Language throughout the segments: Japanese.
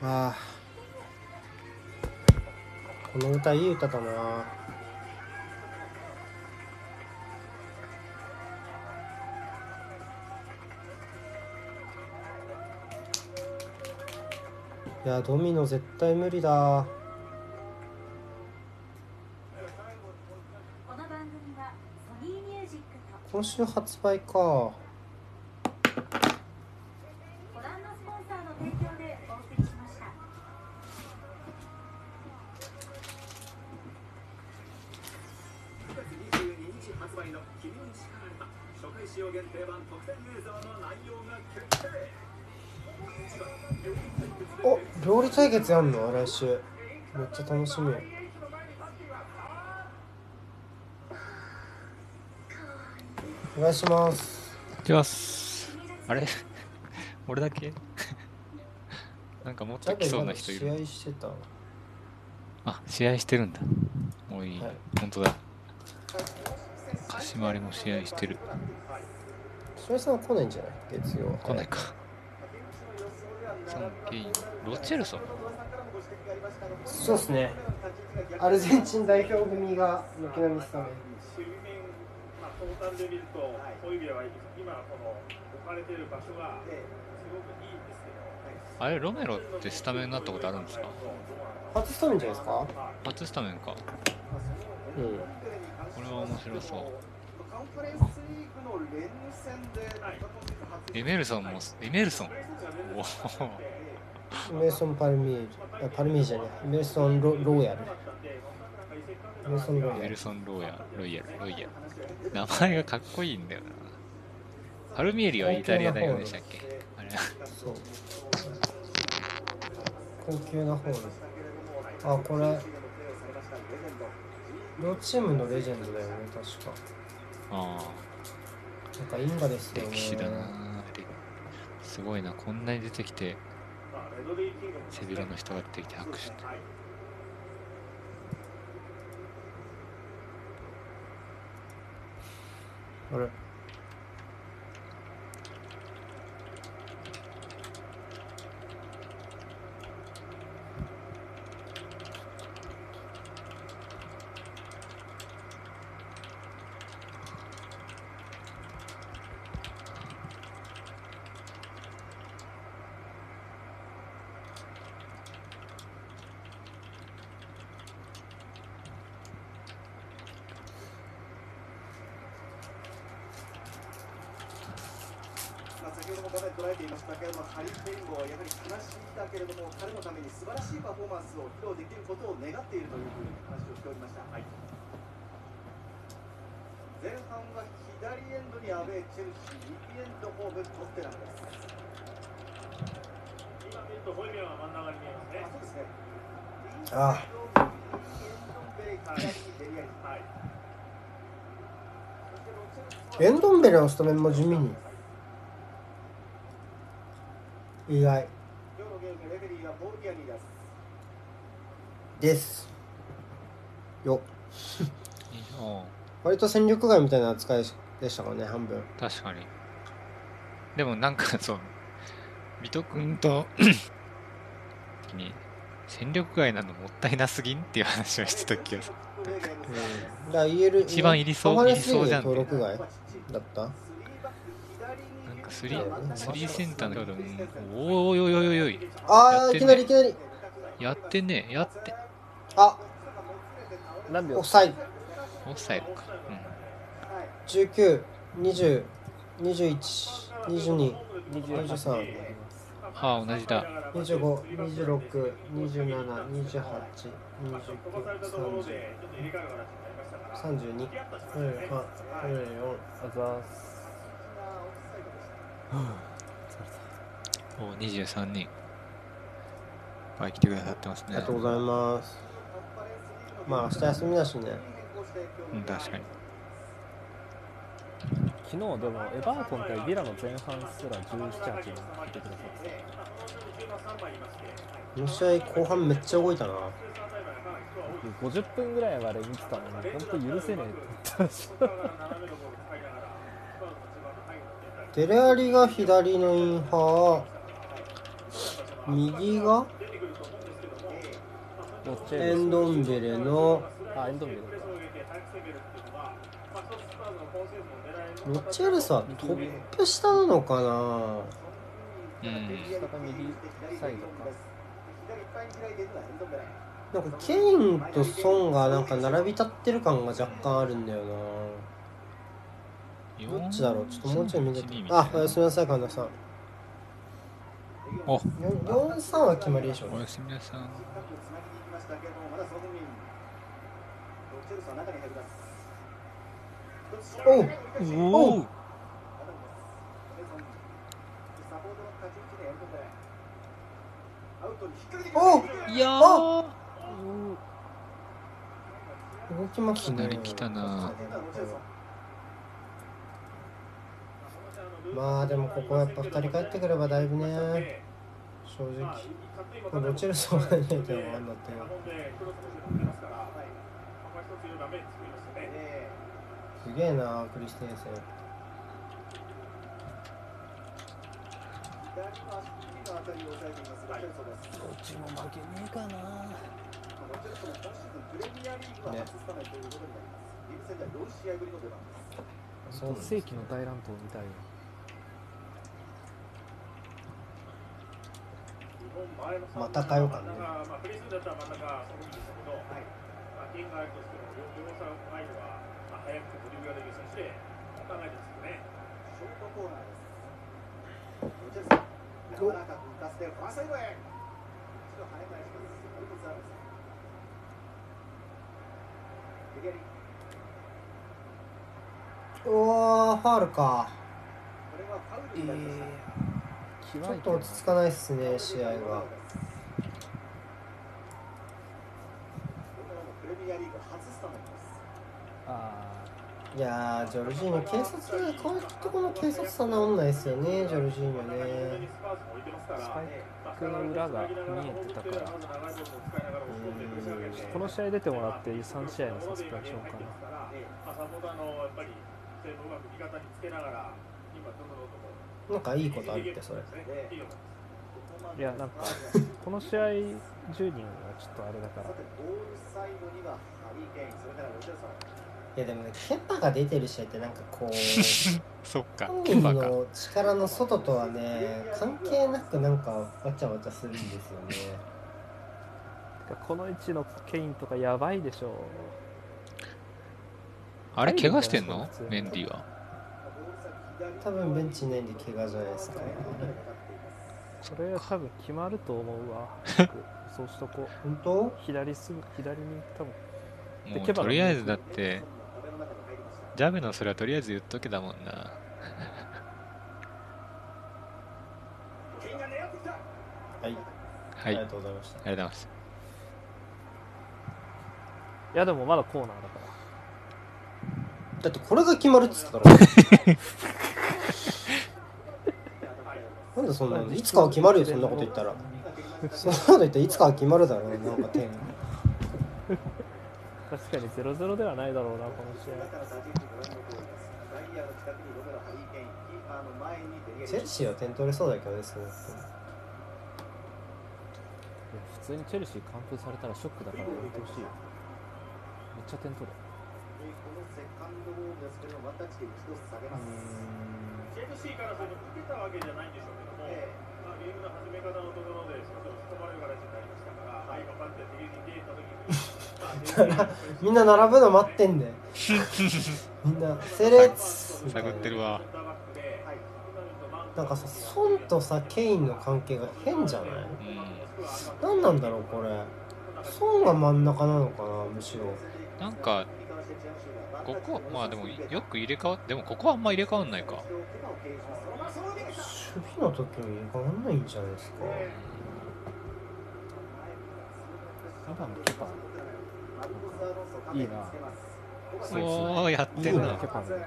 ああ。この歌いい歌だな。いやドミノ絶対無理だ。今週発売か料理対決やんの？来週。めっちゃ楽しみ。お願いします。いきます。あれ？俺だけ？なんかもっと来そうな人い試る合してたあ試合してるんだ。おい、はい。本当だ。鹿島りも試合してる。白井さんは来ないんじゃない？月曜来ないか。ロチェルソン？そうですね。アルゼンチン代表組が軒並みスタメンで見ると、は今、この置かれている場所がすごくいいんですけど、あれロメロってスタメンになったことあるんですか？初スタメンじゃないですか？初スタメンか。うん。これは面白そう。エメルソンもエメルソン。おおメイソン・パルミージあパルミージじゃねえメイソンロ・ローヤルメイソン・ローヤルエメルソン・ローヤロイヤルロイヤル名前がかっこいいんだよな。パルミエリはイタリア代表でしたっけ？あれ。そう。高級なホールあこれ。両チームのレジェンドだよね確か。あなんか因果ですあよね。歴史だなすごいなこんなに出てきて背広の人が出てきて拍手して。あれ？先ほども画面捉えていましたけれども、ハリー・ケインもやはり悲しいだけれども、彼のために素晴らしいパフォーマンスを披露できることを願っているというふうに話をしておりました。前半は左エンドにアウェー、チェルシー、右エンドホーム、トッテナムです。今見ると、ホイビエは真ん中に見えますねあ。そうですね。あはいエンドンベレのスタメンも地味に意外です。よ。お割と戦力外みたいな扱いでしたからね半分。確かに。でもなんか そう。水戸君と 時に戦力外なのもったいなすぎんっていう話をしてた気がする。うん。だ言える一番いりそういりそうじゃん。登録外だった？スリースリーセンターの人でもおいおいおいおいおいああいきなりいきなりやってねやってあ何秒オフサイドオフサイドか、うん19202122 23ああ同じだ25、26、27、28、29、30、32、34、あざーすお23人いっぱい来てくださってますねありがとうございます。まあ明日休みだしね。うん確かに昨日でもエバートン対ビラの前半すら17、8人来てくださってこの試合後半めっちゃ動いたな。50分ぐらいまで見てたのに本当許せねえって言ってましたデレアリが左のインハー、右がエンルドンベレのあエンドンベルロッチェルスはトップ下なのかな？うん。下が右サイドかなんかケインとソンがなんか並び立ってる感が若干あるんだよなどっちだろう？ちょっともうちょい見てて。あおやすみなさい神田さん。お。43は決まりでしょうね。おやすみなさん深くつなぎに行きましたけれどもまだソフミンロッチェルスは中に入りますおう。おおおいや動きますね。いきなり来たなまあでもここはやっぱ2人帰ってくればだいぶね正直。まあロチェルソンがいないと分かんなってえすげえなクリステンセン。どっちも負けねえかな。まあロチェルソンも今シーズンプレミアリーグは初スタメンということになります。リーグ戦では4試合ぶりの出番ですそうなんです世紀の大乱闘みたいよかねまたら真ん中、そのでしたけど、はいまあ、県外としても、両さん前は、まあ、早くドリブルができる選手で、考えてますよね。ショートコーナーですロチェルソン柔らかく浮かせてファーサイドへ一度跳ね返しますモルコスアルスエリアリうわーファールかこれちちょっと落ち着かないっすね試合がプレミアリー。グ初スタメンですあいやージョルジーニョ警察がこういうとこの警察さ治んないっすよねジョルジーニョね。スパイクの裏が見えてたから。この試合出てもらって3試合のサスペンションかななんかいいことあるってそれ。いやなんかこの試合10人はちょっとあれだから。いやでもねケンパが出てる試合ってなんかこう そっか本人ケンパかの力の外とはね関係なくなんかわちゃわちゃするんですよね。てかこの位置のケインとかやばいでしょ。あれ怪我してんの？メンディーは多分ベンチいないんで怪我じゃないですか。それ多分決まると思うわ。そうしとこう。本当？左すぐ左に多分。もうとりあえずだってジャベのそれはとりあえず言っとけだもんな。はい、はい。ありがとうありがとうございました。ございます。いやでもまだコーナーだからだってこれが決まるっつったから。なんでそんなのいつかは決まるよそんなこと言ったら。そんなこと言ったらいつかは決まるだろうなんか点確かに0-0ではないだろうなこの試合。チェルシーは点取れそうだけどね少なくともいや普通にチェルシー完封されたらショックだからやめてほしいよめっちゃ点取るでこのセカンドボールですけどワンタッチで一度下げます。チェルシーからすると受けたわけじゃないんでしょうけども、えまあ、ゲームの始め方のところで少し引っ込まれる形になりましたから、はい、頑張って敵に出た時に、まあ、みんな並ぶの待ってんだよみんなセレッツ。探ってるわ。なんかさソンとさケインの関係が変じゃない？うん。何なんだろうこれ。ソンが真ん中なのかなむしろ。なんかここまあでもよく入れ替わでもここはあんま入れ替わんないか。守備の時に変わんないんじゃないですか。今のケパいいな。おおやっていいな。んなケパのね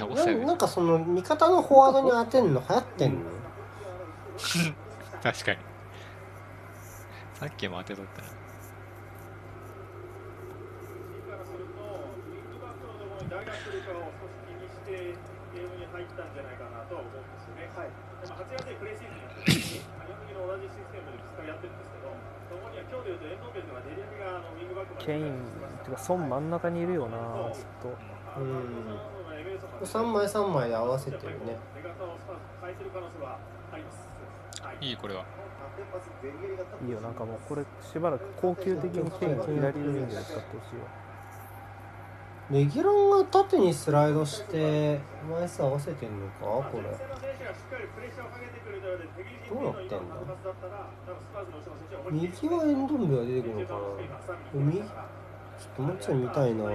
ななんかその味方のフォワードに当てんの流行ってんの？確かにさっきも当てとったなからすると、ウィングバックのところに誰が来るかを少し気にしていゲームに入ったんじゃないかなとは思うんですよね。はい。でも8月にプレイシーズンやってる時に、日本的の同じシステムで2日やってるんですけど、そこには今日でいうとエンドベルとかデリアミがあのウィングバックまでケインてか孫真ん。中にいるよなずっとうん3枚3枚で合わせてるね。出方をスパーズ変えてる可能性はあります。はいいいこれは。いいよなんかもうこれしばらく高級的にケイン左ウィングで使ってほしいわレギュランが縦にスライドして枚数合わせてんのか？これ。前線の選手がしっかりプレッシャーをかけてくれたので、敵陣どうなってんだ？右はエンドンベが出てくるのかな？右ちょっともうちょい見たいな、ま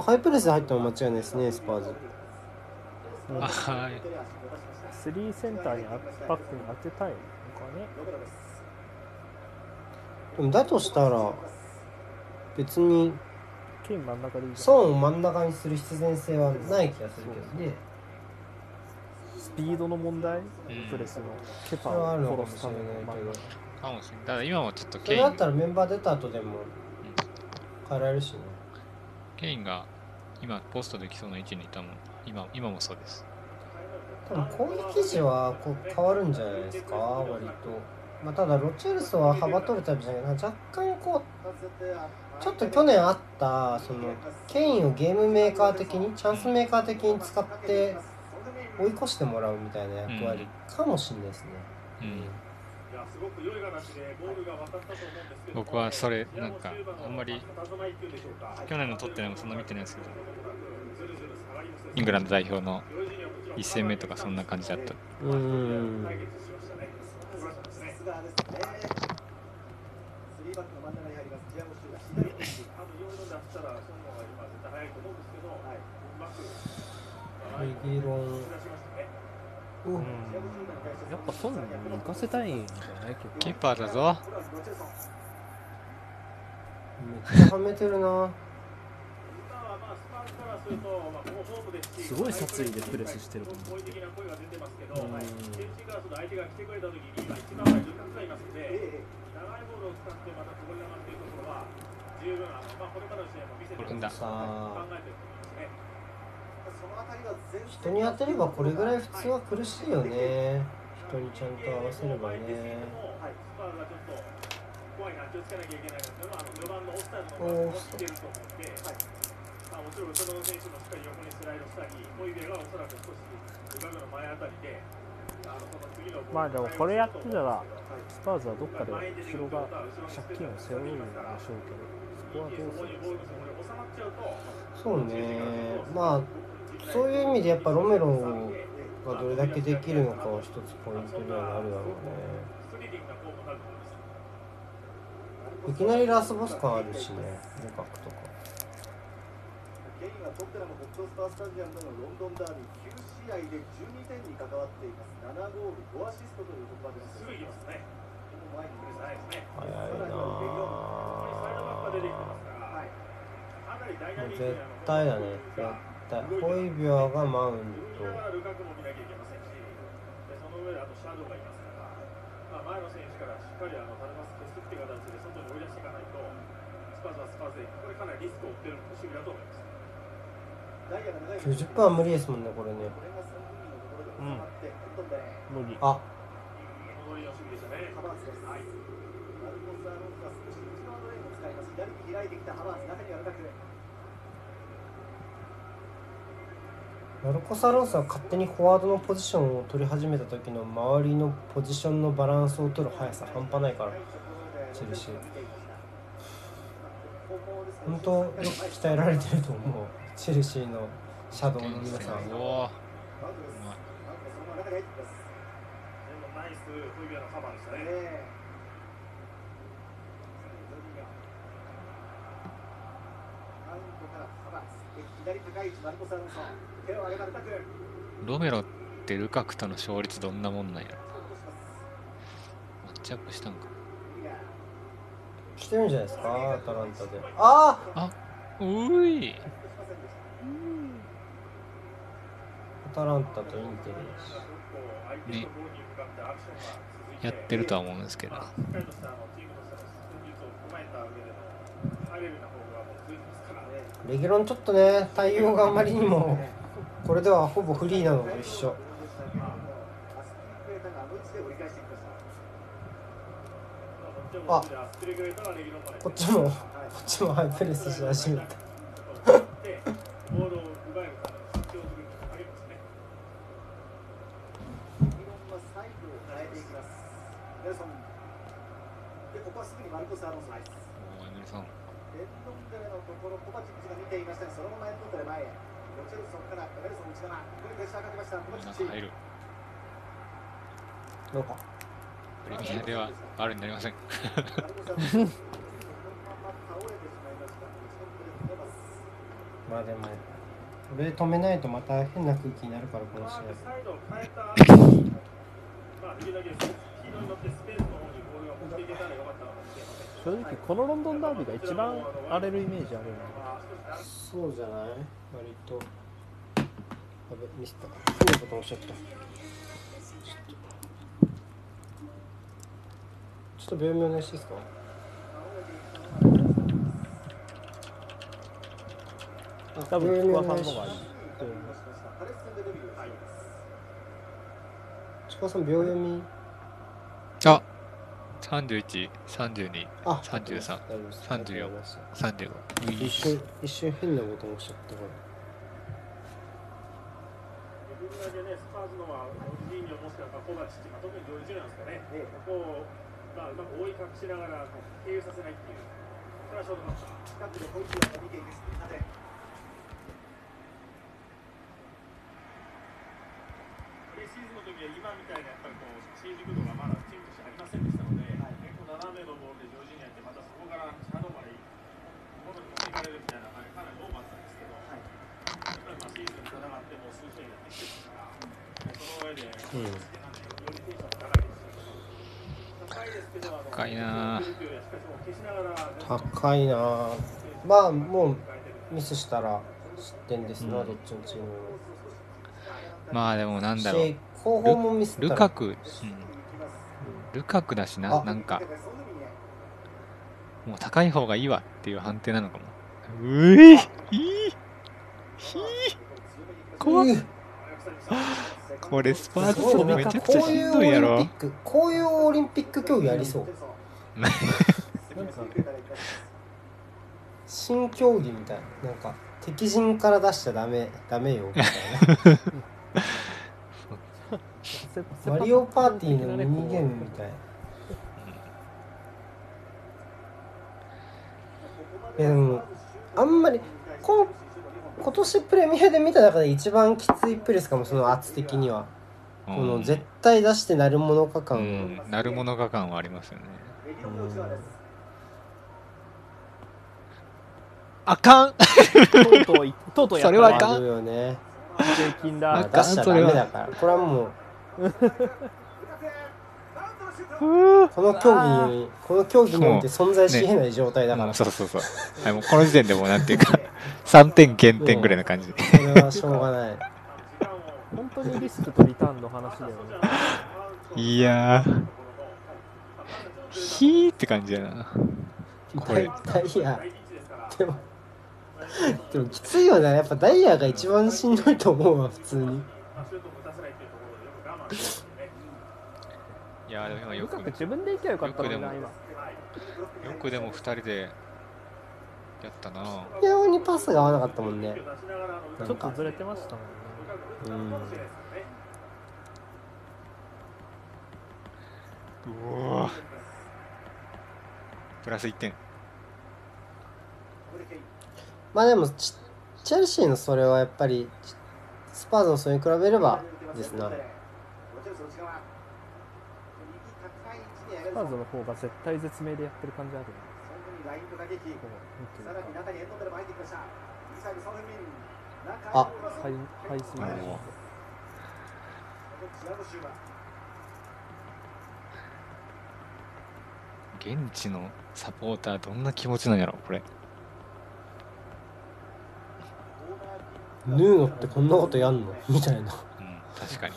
あ、ハイプレスで入ったのは間違いないですねスパーズ。あはいスリーセンターにあバックに当てたいのかね。でもだとしたら別にケイン真ん中でいいじゃんソーンを真ん中にする必然性はない気がするけどね。スピードの問題？ん。プレスの。ケパをかもしれ殺すためのないけどかもしれない。だから今もちょっとそケインれだったらメンバー出た後でも変えられるしね。ケインが今ポストできそうな位置にいたもん。今今もそうです多分攻撃時はこう変わるんじゃないですか割と、まあ、ただロチェルソは幅取るタイプじゃないけど若干こうちょっと去年あったそのケインをゲームメーカー的にチャンスメーカー的に使って追い越してもらうみたいな役割かもしれないですね、うん。うん。僕はそれなんかあんまり去年の取ってないのもそんな見てないですけど。イングランド代表の1戦目とかそんな感じだった。うーん。さすがですねスリーバックの真ん中に入りますティアゴシュが左利き多分4度出したらその方が今絶対早いと思うんですけど、はいうまくレギュロ。うんやっぱ孫に行かせたいんじゃない？けどキーパーだぞ。めっちゃはめてるな今はまあスパーズからすごい殺意でプレスしてると相手が来てくれた時に今一番前にルカクがいますので、ええ長いボールを使ってまたこぼれ球っていうところは十分あの、まあ、これからの試合も見せてこれ踏んだ人に当てればこれぐらい普通は苦しい。よね人にちゃんと合わせればねはい、つけなきゃいけないなっていうのは、あの序盤のオフサイドのマスも見てると思うんで、はいまあ、もちろん後ろの選手もしっかり横にスライドしたり、ホイベがおそらく少しルカクの前あたりで、あのその次のまあでもこれやってたらスパーズはどっかで後ろが借金を背負うんでしょうけどそこはどうするんですかねそうね。まあそういう意味でやっぱロメロがどれだけできるのかは一つポイントにはなるだろうね。いきなりラスボス感あるしねルカクとかケインはトッテナム北東スタースタジアムでのロンドンダービー9試合で12点に関わっています7ゴール5アシストということが出ますすぐ行きますね。この前に来るないですね。早いなサイドバックが出てきてますから、はいかなりダイナミック絶対だね絶対ホイビアがマウントルカクも見なきゃいけませんし、でその上であとシャドウがいますから、まあ、前の選手からしっかりあのタレマス消すって形で外に追い出していかないと、スパーズはスパーズで、これかなりリスクを負ってる守備だと思います。ダイヤが長い90分は無理ですもんねこれね。これが3分のところで収まって、ロンドンで無理。あ。戻りの守備でしたね。ハバーツです、はいマルコス・アロンソは少し内側のレーンを使います左に開いてきたハバーツ中にはルカクマルコス・アロンソは勝手にフォワードのポジションを取り始めた時の周りのポジションのバランスを取る速さ半端ないからチェルシー。本当よく鍛えられてると思うチェルシーのシャドウの皆さん。をロメロってルカクとの勝率どんなもんなんやろ。マッチアップしたんか。してるんじゃないですかアタランタで。ああういアタランタとインテルね。やってるとは思うんですけど。レギュロンちょっとね対応があまりにもこれではほぼフリーなのと一緒。あこっちもこっちもハイプレスし始めたでボールを奪えるか必要するありますねレギュロンはサイドを変えていきますネルソンでここはすぐにマルコス・アロンソですおーネルソンエンドンデレのところコバチッチが見ていましたがそのままエンドンデレ前へロチェルソンからネルソン内側ここにプレッシャーかけましたコバチッチ中入るなんかプレミアではあるになりません・まあでもこれ止めないとまた変な空気になるからこの試合まあできるだけスピードに乗ってスペースの方にボールが持っていけたらよかったかもしれません正直このロンドンダービーが一番荒れるイメージあるなそうじゃない？割と。あべミスった。変なこと押しちゃった。ちょっとちょっと秒読みお願いしていいですか？あ多分菊さんの方がいいパレス戦でデビューしてい。ますちくわさん秒読みあ31、32、あ33大丈夫です34わかりました。35一瞬一瞬変なこと押しちゃったから。自分だけね、スパーズのは、ジーニョもしくはコバチッチ、まあ、特にジョルジュなんですかね、ええここを、まあ、うまく覆い隠しながら、経由させないっていう、それはショートマッチ。近くでポイントを見ています風プレシーズンの時は今みたいなやっぱりこう新軸度がまだチームとしてありませんでしたので、のボールでジョージニアってまたそこからシャドウまでに持っていかれるみたいな感じかなりんですけど、やっぱりまあシーズン戦ってもう数試合やってきてますから、その上で、うんよりテンション高いですし、高いな。高いなあまあもうミスしたら失点ですな、うん。どっちのチームも。まあでもなんだろう。し後方もミスったらルカク、うん、ルカクだしなあなんかもう高い方がいいわっていう判定なのかも。ういひーひー怖っ。うんこれスパーズすごい戦めちゃくちゃしこういうんオリンピどいやろックこういうオリンピック競技ありそう。新競技みたいななんか敵陣から出しちゃダメダメよみたいな。マリオパーティーのミニゲームみたいないやでもあんまりこん今年プレミアで見た中で一番きついプレスかもその圧的には、この絶対出してなるものかう感ん、なるものか感はありますよね。あかん。とうとういとうとうやったそれはあかん。よね。ん出しちゃダメだから。これはもうこの競技にこの競技において存在し得ない状態だから、うん。そうそうそうはいもうこの時点でもうなんていうか 3点減点ぐらいな感じ。これはしょうがない。本当にリスクとリターンの話だよね。いやー。ひーって感じやな。これ。ダイヤでも でもきついよね。やっぱダイヤが一番しんどいと思うわ普通にいやーでも今よく。よく自分で行けばよかったのになよくでも。今よくでも2人でやったな。微妙にパスが合わなかったもんね。ちょっとずれてましたもんねうん。うわ。プラス1点。まあでもチチェルシーのそれはやっぱりスパーズのそれに比べればですなスパーズの方が絶対絶命でやってる感じあるあハイハイスイングもチアゴシューマ現地のサポーターどんな気持ちなんやろこれヌーノってこんなことやんの？みたいな。うん確かに。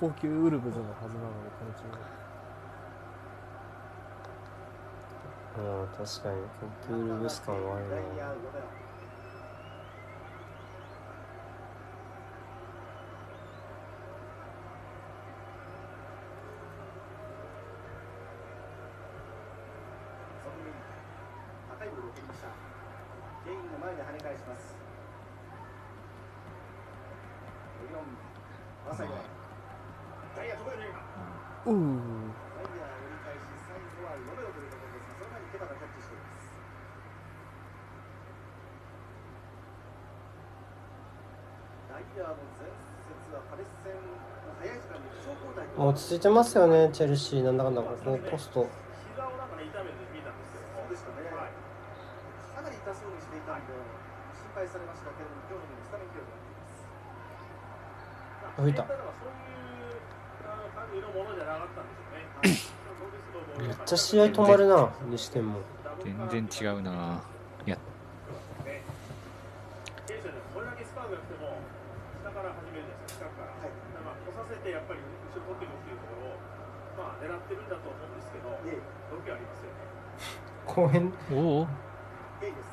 高級ウルブズのはずなのにこのチームうん確かに。クールブス感はあるなウトでのソンミン高いボールを蹴りましたケインが前で跳ね返しますレギオンまさにダイヤ止めるうーダイヤ折り返し最後はロメロというところですがその前にケバがキャッチしていますダイヤの前節はパレス戦の早い時間に負傷交代落ち着いてますよねチェルシーなんだかんだここポスト吹いた。めっちゃ試合止まるなにしても全然違うな。いや、選手はねこれだけスパークが来ても下から始めるじゃないですか、近くから。はいだからまあ、来させてやっぱり後ろ取っていくっていうところを、まあ、狙ってるんだと思うんですけど、ええ。ありますよね。公園？おお。ケインです。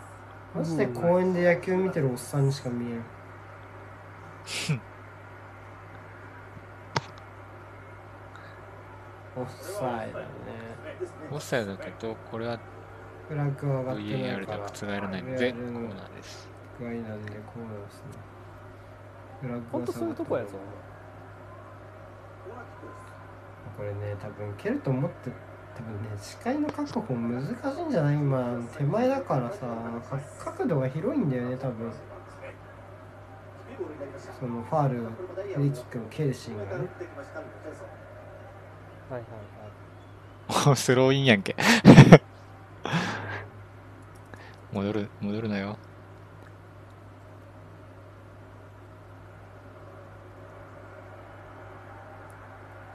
マジで公園で野球見てるおっさんにしか見えん。オフサイドね。オフサイドだけど、これはフラッグは上がってない VAR でからは覆らない。ので、コーナーです。具合なんでこうですね。フラッグほんとそういうとこやぞコーナーキックですこれね多分蹴ると思って多分ね視界の確保難しいんじゃない？今手前だからさか角度が広いんだよね多分そのファールフリーキックの蹴るシーンがはいはいはいお スローインやんけ。戻る、戻るなよ。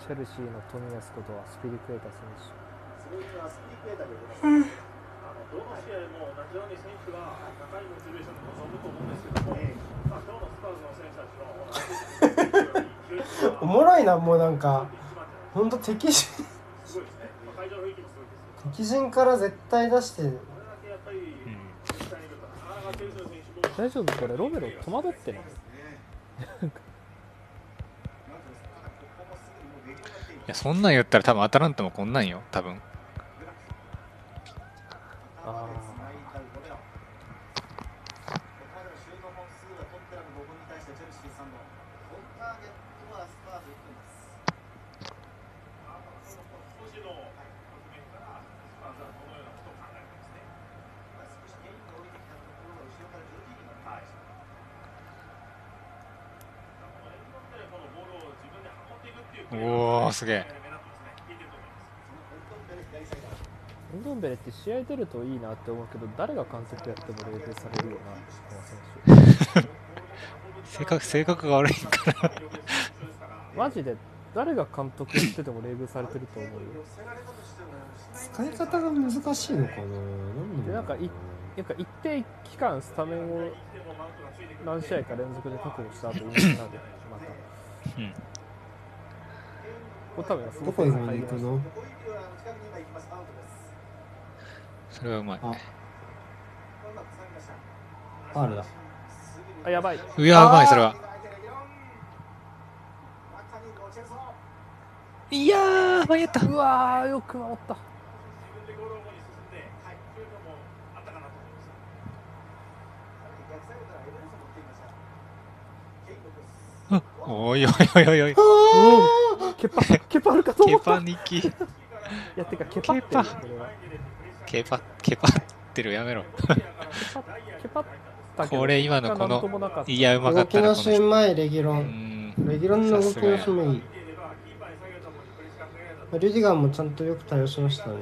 チェルシーの冨安ことはスピリクエタ選手。スローインはスピリクエーターで出ますあのどの試合も同じように選手は高いモチベーションで臨むと思うん。ですけども、ええまあ、今日のスパーズの選手たちはおもろいなもうなんか。一番じゃないほんと敵陣敵陣から絶対出してうん。大丈夫？これロメロ戸惑ってない？や、そんなん言ったら多分アタランタもこんなんよ、多分。ああしの局面からスパーズはこのようなことを考えてますね。このエンドってこのボールを自分でおー、すげえ。ンドンベレって試合出るといいなって思うけど誰が監督やっても冷静されるよなこの選性格、性格が悪いから。手 マジで誰が監督やってても冷遇されてると思うよ使い方が難しいのかな？なんでなんかいなんか一定期間スタメンを何試合か連続で確保した後いなくなるまたうん。これ多分すどごこへ行くの？それはうまい。あファールだあやばいいや、うまい、それは。いやー、間に合った。うわーよく守った。おいおいおいおいおい。ケパケパるかと思ケったパニキ。いやてかケパってるケパこれはケパ、ケパってるやめろ。ケパったけどこれ今のこのなんともなかったいや、うまか動きったな、のこの人。シーン前レギュロうンん。レギュロンの動きのシーンもいいリュディガーもちゃんとよく対応しましたね。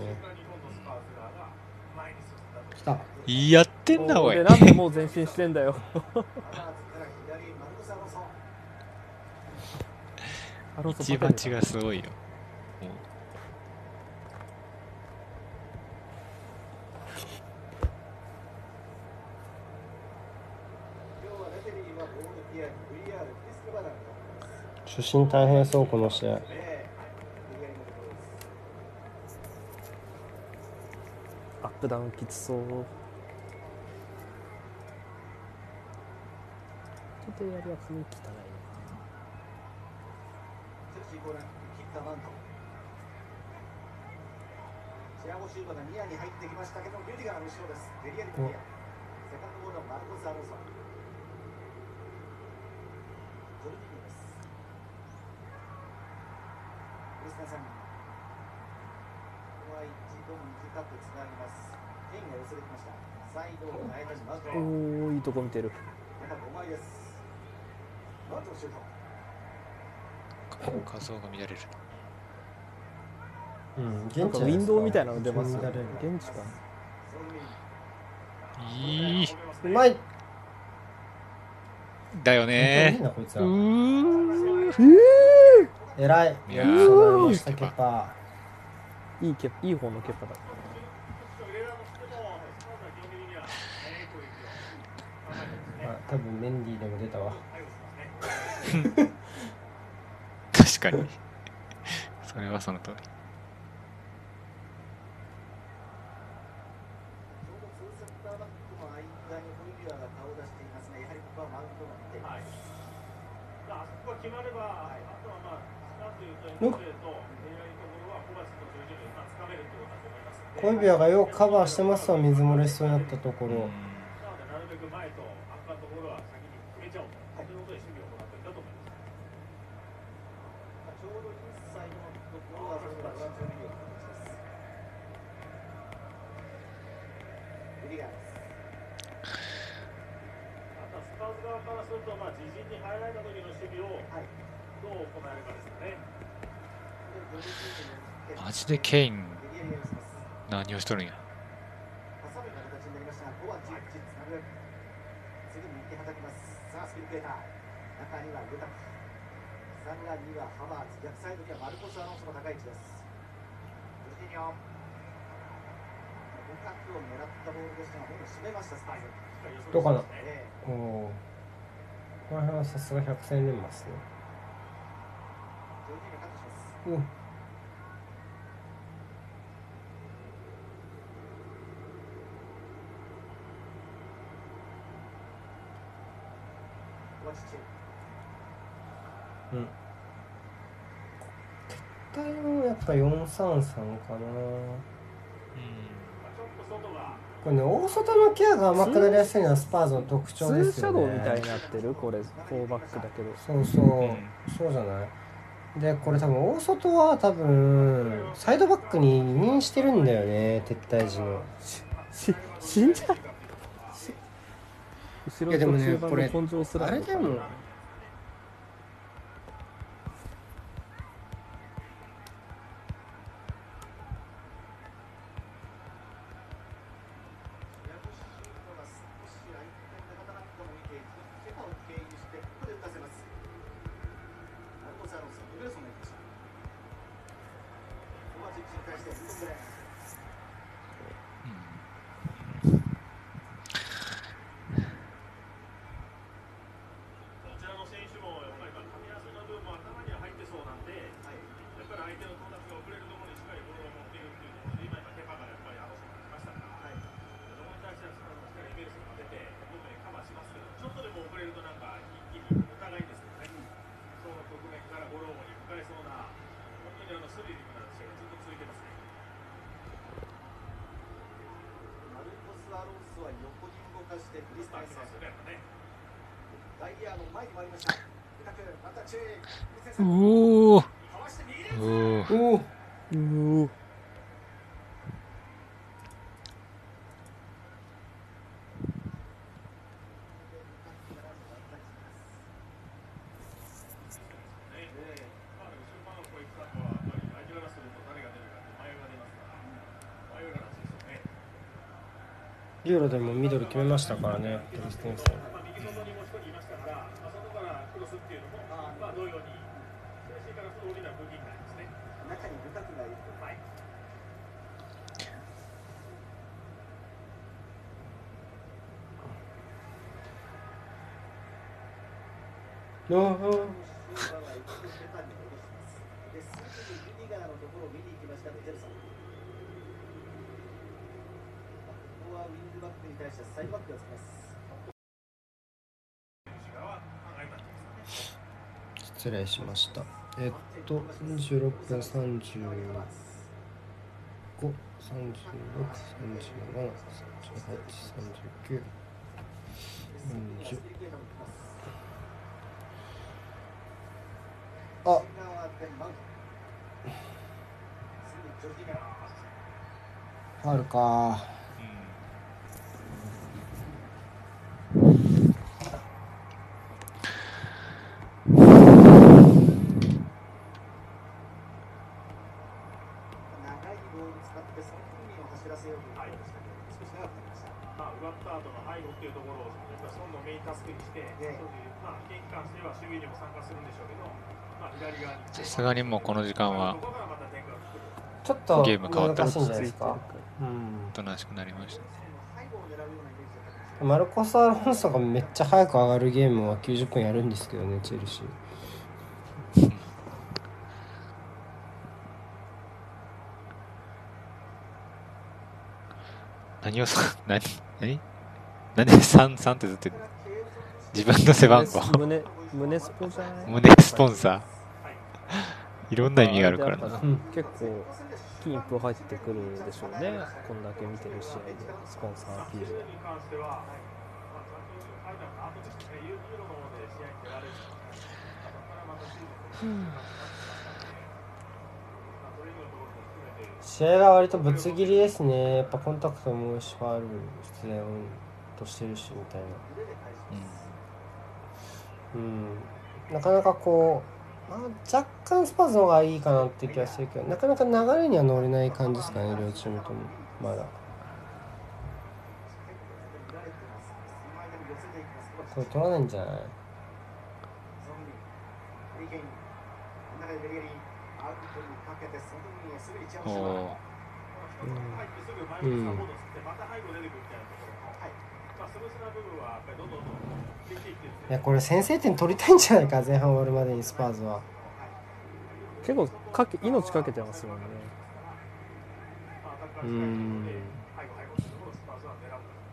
来たやってんな、おいで。なんでもう前進してんだよ アロンソ一番違がすごいよ。もう主審大変そうこの試合。あプダウンきつそう。ちょっとやりかチェルシーコーナーキックキッカーマウントチアゴシューバがニアに入ってきましたけどリュディガーの後ろです。デリアリア。セカンドボールはマルコス・アロンソジョルディニョです。クリステンセン。ここは一度短くつなぎます。ケインが寄せてきました。サイドを変えたしマおおいいとこ見てる。中5枚です。マシュート。画像が乱れる。うん現地なんかウィンドウみたいなの出ますよよね現地かいい。うまいだよいいね。なこいつうらー。偉いいやそうーなりましたケパいいケいい方のケパだあ多分メンディーでも出たわ 確かに。それはその通り。ちょうどツーセンターバックの間にホイビュアが顔を出していますが、やはりここはマウントが見ています。はいあそこが決まれば、あとはまあ、と、は、まあ掴めるってこといます。コイビアがよくカバーしてますわ水漏れしそうになったところが、ほぼ締めました、スパーズ。どうかな？ええおおこの辺はさすが百戦錬磨ですね。ジョルディニョカットうんコバチッチ。うん。対応やっぱ433かな。ちょっと外がこれね大外のケアが甘くなりやすいのはスパーズの特ツ徴ですよーシャドウみたいねになってる？これ4バックだけど。そうそう、そうじゃない？でこれ多分大外は多分サイドバックに移民してるんだよね撤退時の。し死んじゃう。し後ろいやでもねと中盤これの根性すらあれでもヤブシュートが少し相手の肩なんかも見て、ケパを経由して、ここで打たせます。マルコス・アロンソ、ウェルソンが行きました。コバチッチに対して、ルトプレー。どちらの選手もやっぱりまあ噛み合わせの部分も頭には入ってそうなんで、はい。やっぱり相手の到達が遅れるところにしっかりボールを持っているっていうところで、今、今ケパがやっぱりアロソンが来ましたから、はい。そこに対してはしっかりイメージを当てて、どんどんカバーしますけど、ちょっとでも遅れるとなんか一気にお互いですけどね、その局面からゴローにかかれそうな、本当にあのスリリングな試合がずっと続いてますね。マルコス・アロンソは横に動かして、クリスタンセンスタートしますよね、やっぱね。ダイヤの前に回りました。ルカク、またチェークリステンセンおおかわして右でおおおおうおねまあ、後ろからのこういったのは、やっぱり相手からすると誰が出るかって迷いが出ますから、迷いがなしですよね。ユーロでもミドル決めましたからねクリステンセン。はウィングバックに対してサイドバックがつきます失礼しましたえっと26分35 36、37、38、39、40。あファウルか。長いボールを使ってその国民を走らせようということでしたけど、少し長くなりました。まあ、奪った後の背後っていうところを、やっぱりそのメインタスクにして、ええそういうまあ、現に関しては守備にも参加するんでしょうけど、まあ、左側にさすがにもうこの時間は。ちょっとゲーム変わった難しいんじゃないですか？うん。おとなしくなりました背後を狙うようなイメージだったかもしれない。マルコス・アロンソがめっちゃ早く上がるゲームは90分やるんですけどね、チェルシー。何をそ 何何何で3、3ってずっと言って自分の背番号胸胸スポじゃない胸スポンサー？いろんな意味があるからなうん結構金符入ってくるでしょうねこんだけ見てる試合でスポンサーンピーロの方で試合が割とぶつ切りですね。やっぱコンタクトも多いし、ファウル出演としてるし、みたいな。うん。なかなかこう、まあ、若干スパーズの方がいいかなって気がするけど、なかなか流れには乗れない感じですかね、両チームとも。まだ。これ取らないんじゃない？おお入ってすぐ前にサポートして、また背後出てくるみたいなところの、まあ、スムースな部分はやっぱりどんどんいや、これ先制点取りたいんじゃないか、前半終わるまでにスパーズは。結構かけ命かけてますもんねうーん。背後背後っていうところをスパーズは狙うと思います。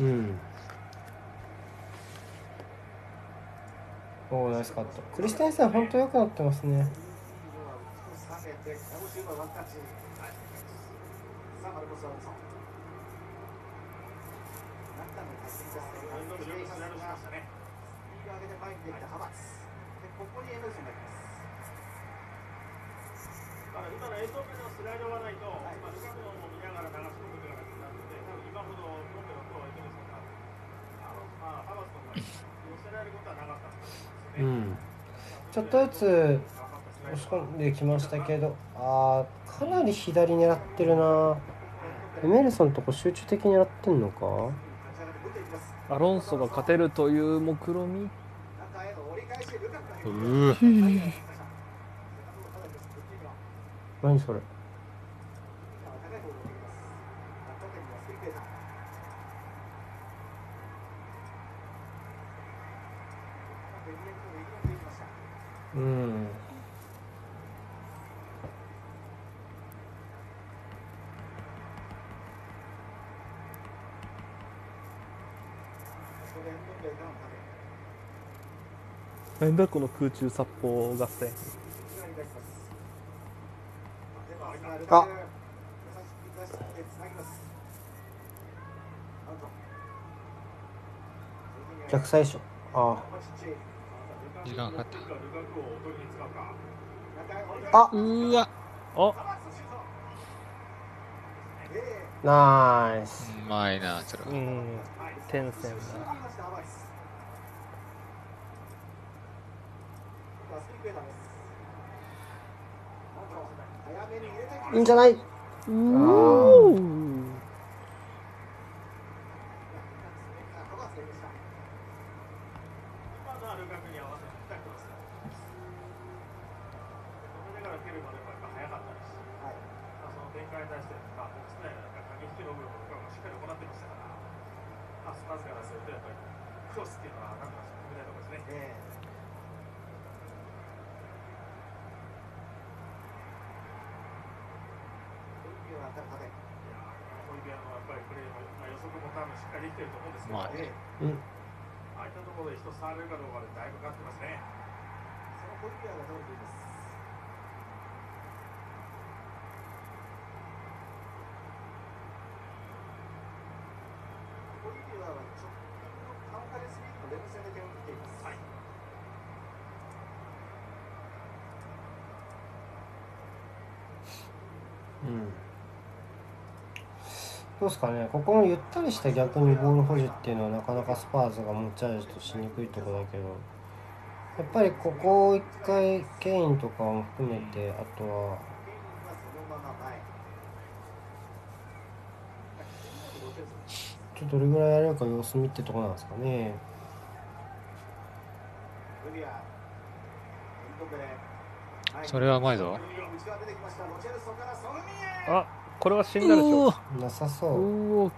うん。おお、ナイスカット。クリステンセン、本当良くなってますね。ただ今のエイト目のスライドがないと、まあ、ルカクの方も見ながら流し込むことがなくなるので、多分今ほどうん。ちょっとずつ押し込んできましたけど、あー、かなり左狙ってるな。エメルソンとこ集中的に狙ってんのか？アロンソが勝てるという目論みうー何それうん。なんだこの空中殺法合戦あ逆最初。ああ時間かかった。あ。うーわあナイス。うまいなそれはうん天線だいいんじゃない？うんー今のはルカクに合わせてぴったりとですね。止めながら蹴るまでもやっぱ早かったですし。もしっかりできてると思うんですけど、まあねうんああいったところで人触れるかどうかでだいぶかかってますね。その小指輪が倒れています小指輪は直近のカンファレンスリーグのレブ戦で点を取っています、はいうんどうですかね。ここのゆったりした逆にボール保持っていうのはなかなかスパーズが持ち味としにくいところだけどやっぱりここを一回ケインとかも含めてあとはちょっとどれぐらいやれるか様子見ってとこなんですかね。それは前だ内側出てきましたロチェルソからソンミエあこれは死んだでしょ。なさそ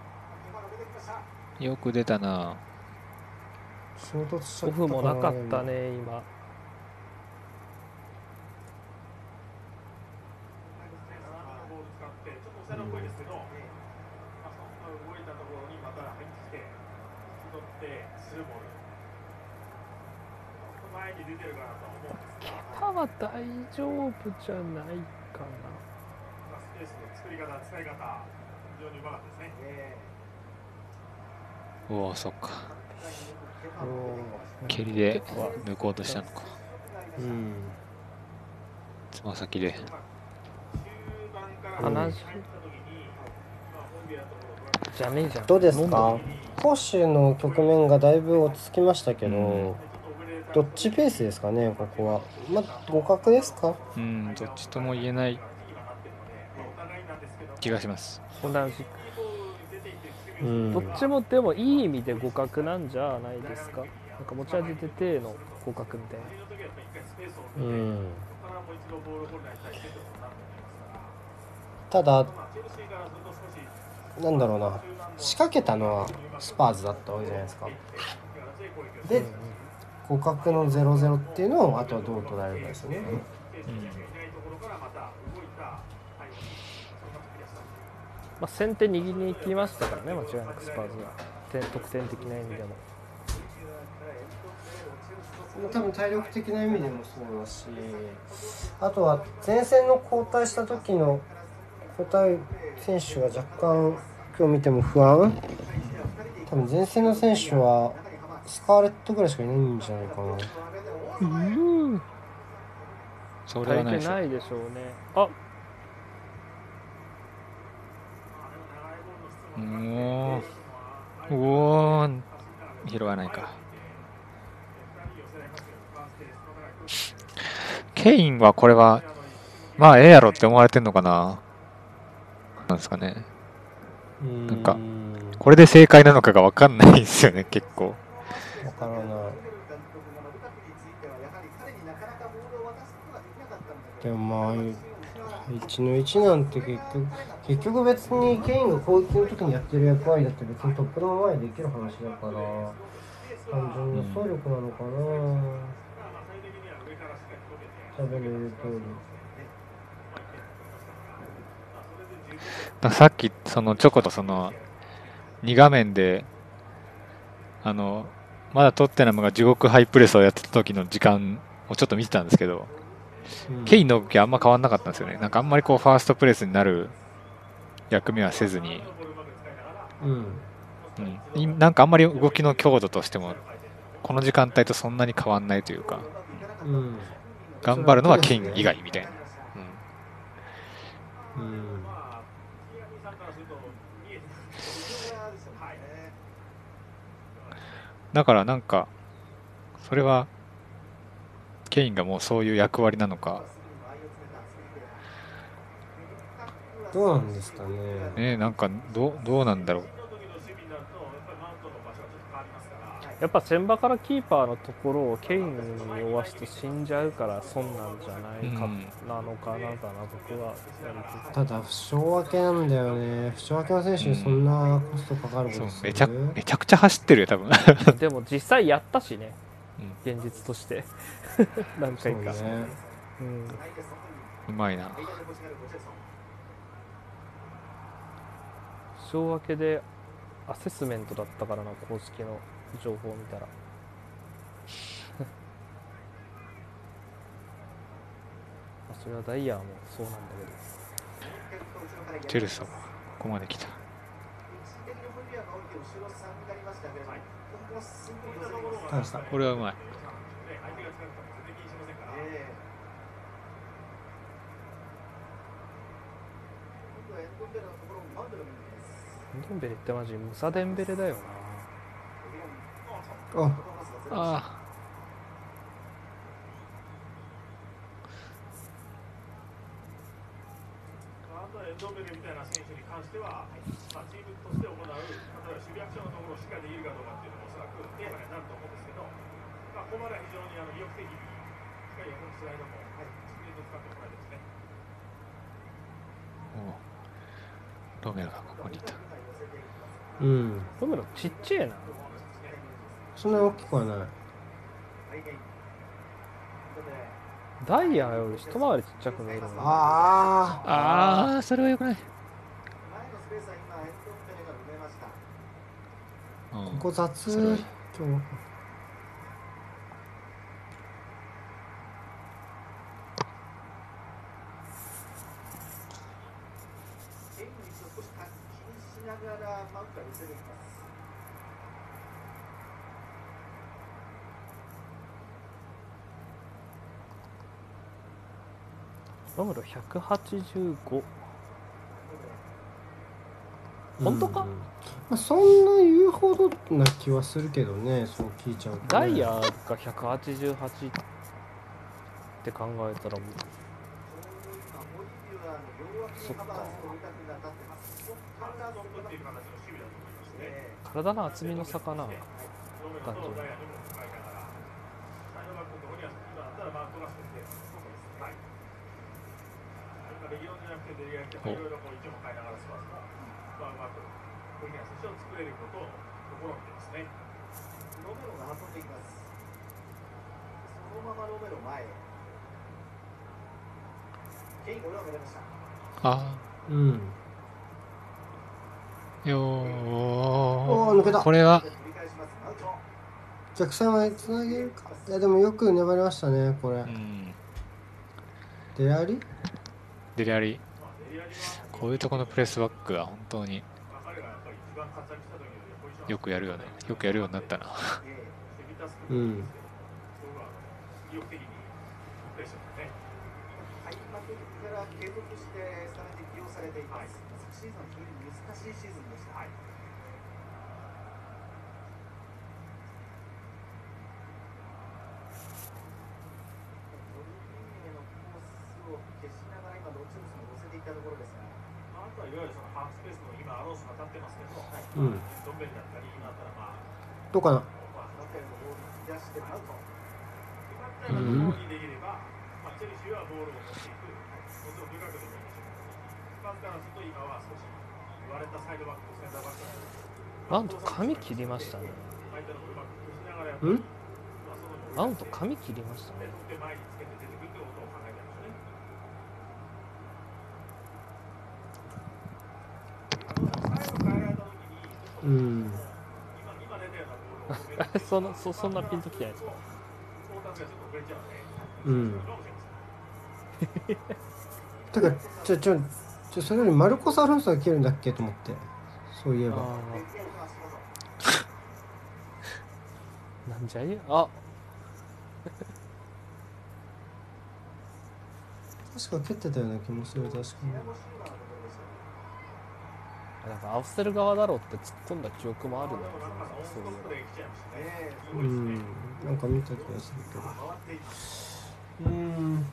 う。よく出たな。衝突しちゃオフもなかったね今。ボール使って、ちょっと抑えのっぽいですけど、まあ、そんな動いたところにまた入ってきて、引き取って、スルーボール。ちょっと前に出てるかなとは大丈夫じゃないかなり方、使い方、非常にうまかったですね。えうわそっか。うん。蹴りで抜こうとしたのか。うん。つま先で。中盤から鼻入った時に、まあ、ホンビアところじゃねえじゃんどうですか？攻守の局面がだいぶ落ち着きましたけど、うん。どっちペースですかねここは。まあ互角ですか？うんどっちとも言えない気がします。同じ。うん。どっちもでもいい意味で互角なんじゃないですか？なんか持ち味出ての互角みたいな。うん。ただなんだろうな。仕掛けたのはスパーズだったわけじゃないですか。で互角の0-0っていうのをあとはどう捉えるかですよねまあ、先手握りに行きましたからね間違いなくスパーズが。点得点的な意味でも。多分体力的な意味でもそうだしあとは前線の交代した時の交代選手が若干今日見ても不安。多分前線の選手はスカーレットぐらいしかいないんじゃないかな。うん。それはないでしょ。足りてないでしょうね。あもうおー。拾わないか。ケインはこれはまあええやろって思われてんのかな。なんですかね。なんかこれで正解なのかが分かんないですよね結構。わからない。でもまあ1の1なんて結局結局別にケインが攻撃の時にやってる役割だって別にトップの前でできる話だから単純な走力なのかな、食べれる通り。ださっきそのチョコとその2画面であのまだトッテナムが地獄ハイプレスをやってた時の時間をちょっと見てたんですけど、ケインの動きあんま変わんなかったんですよね。なんかあんまりこうファーストプレスになる役目はせずに、うん。うん。い、なんかあんまり動きの強度としてもこの時間帯とそんなに変わんないというかうん。頑張るのはケイン以外みたいな、うんうん。だからなんかそれはケインがもうそういう役割なのかどうなんですかね。ねなんかどうどうなんだろう。やっぱ先場からキーパーのところをケインに追わすと死んじゃうから損なんじゃないか、うん。なのかなだな僕はただ負傷明けなんだよね。負傷明けの選手にそんなコストかかるこそうとする？めちゃめちゃくちゃ走ってるよ多分。でも実際やったしね、現実として。何回か、ね。うん、うまいな負傷明けでアセスメントだったからな公式の情報を見たら。まあそれはダイヤもそうなんだけど。チェルソンここまで来た。一時的に不利が起きて後ろ3になりましたけれども、これはうまい。デンベレってマジムサデンベレだよなあああとはエンドンベルみたいな選手に関しては、まあ、チームとして行う、例えば守備アクションのところをしっかりできるかどうかっていうのもおそらくテーマになると思うんですけど、まあ、ここまでは非常にあの意欲的に、しっかりスライドも、はい、スピードを使ってもらいですね。ロメロがここにいたうん。ロメロちっちゃいな。そんなに大きくはない。ダイヤより一回りちっちゃく見えるな。ああああそれはよくない、ここ雑。今日円の位置を少し気にしながらマウントが寄せていきます。ロメロ185本当かうん。まあ、そんな言うほどな気はするけどねそう聞いちゃうと、ね、ダイヤが188って考えたらもうそっか。体の厚みの差かなロメロとダイヤにじゃなくてデリガーっていろいろこうながらまあうまく小木選手を作れることを試みてますね。ロメロが運んでいきます。そのままロメロ前へ。ケインゴールを狙いました。あうんーよおー抜けたーこれは繰り返します。アウト。逆算はつなげるかいやでもよく粘りましたねこれうんデデリアリまあデリアリは、こういうところのプレスバックは本当によくやるよねよくやるようになったなうん継続してスタメンで起用されています。昨シーズンは非常に難しいシーズンでした。はい。ドルビーネのコースを消しながら今ロチウスに寄せていったところですが、まあ、あとはいわゆるそのハーフスペースの今アロースが立ってますけど、はい、うん。ドンベリだったり今だったらまあ、どうかな。まあ、バッテリーのボールしてアウト。バッターがボールにできれば、まあ、チェルシーはボールを持っていく、もちろんルカクでもいいでしょうけど、スパーズからすると今は少し割れたサイドバックとセンターバックがマウント髪切りましたね。相手のうまく消しながらやっぱり、んまあ、そのマウント髪切りましたねで前につけて出てくるということを考えてますね。あの最後変えられた時に、うん。そんなそそんなピンときてないですか？うん。うんで、かもしれません。てかちょちょちょそれよりマルコス・アロンソが切るんだっけと思って。そういえば。なんじゃい？あ。確か蹴ってたような気もする確かにシアゴシューバーのところでした。なんか合わせる側だろうって突っ込んだ記憶もあるなそういトップで来ちゃいましたね。ええうんなんか見た気がするけど。うん。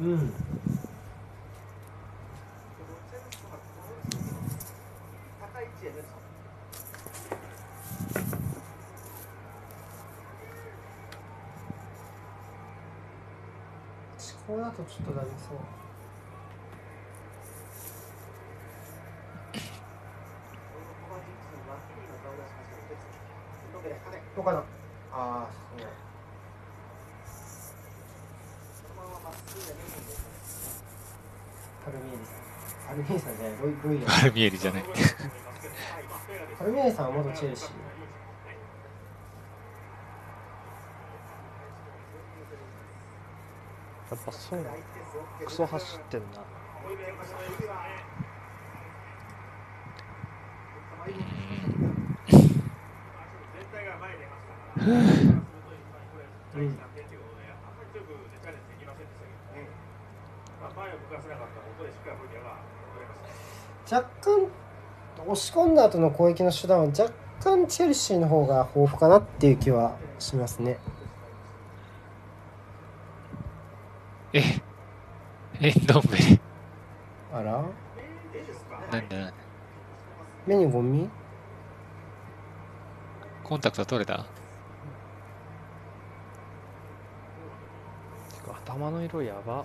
うんロチェルソがこの位置に高い位置へネルソン。思考だとちょっとダメそうこのコバチッチの脇に今顔を出しましたロペで金どうかな？ああそう。パルミエリ。さんパルミエリさんじゃないロイロイヤバルミエリじゃない。パルミエリさんは元チェルシーやっぱそうなクソ走ってんな。うん、若干押し込んだ後の攻撃の手段は若干チェルシーの方が豊富かなっていう気はしますねえ、え、どんべり。あら？なんだなんだ目にゴミ？コンタクト取れた？頭の色やば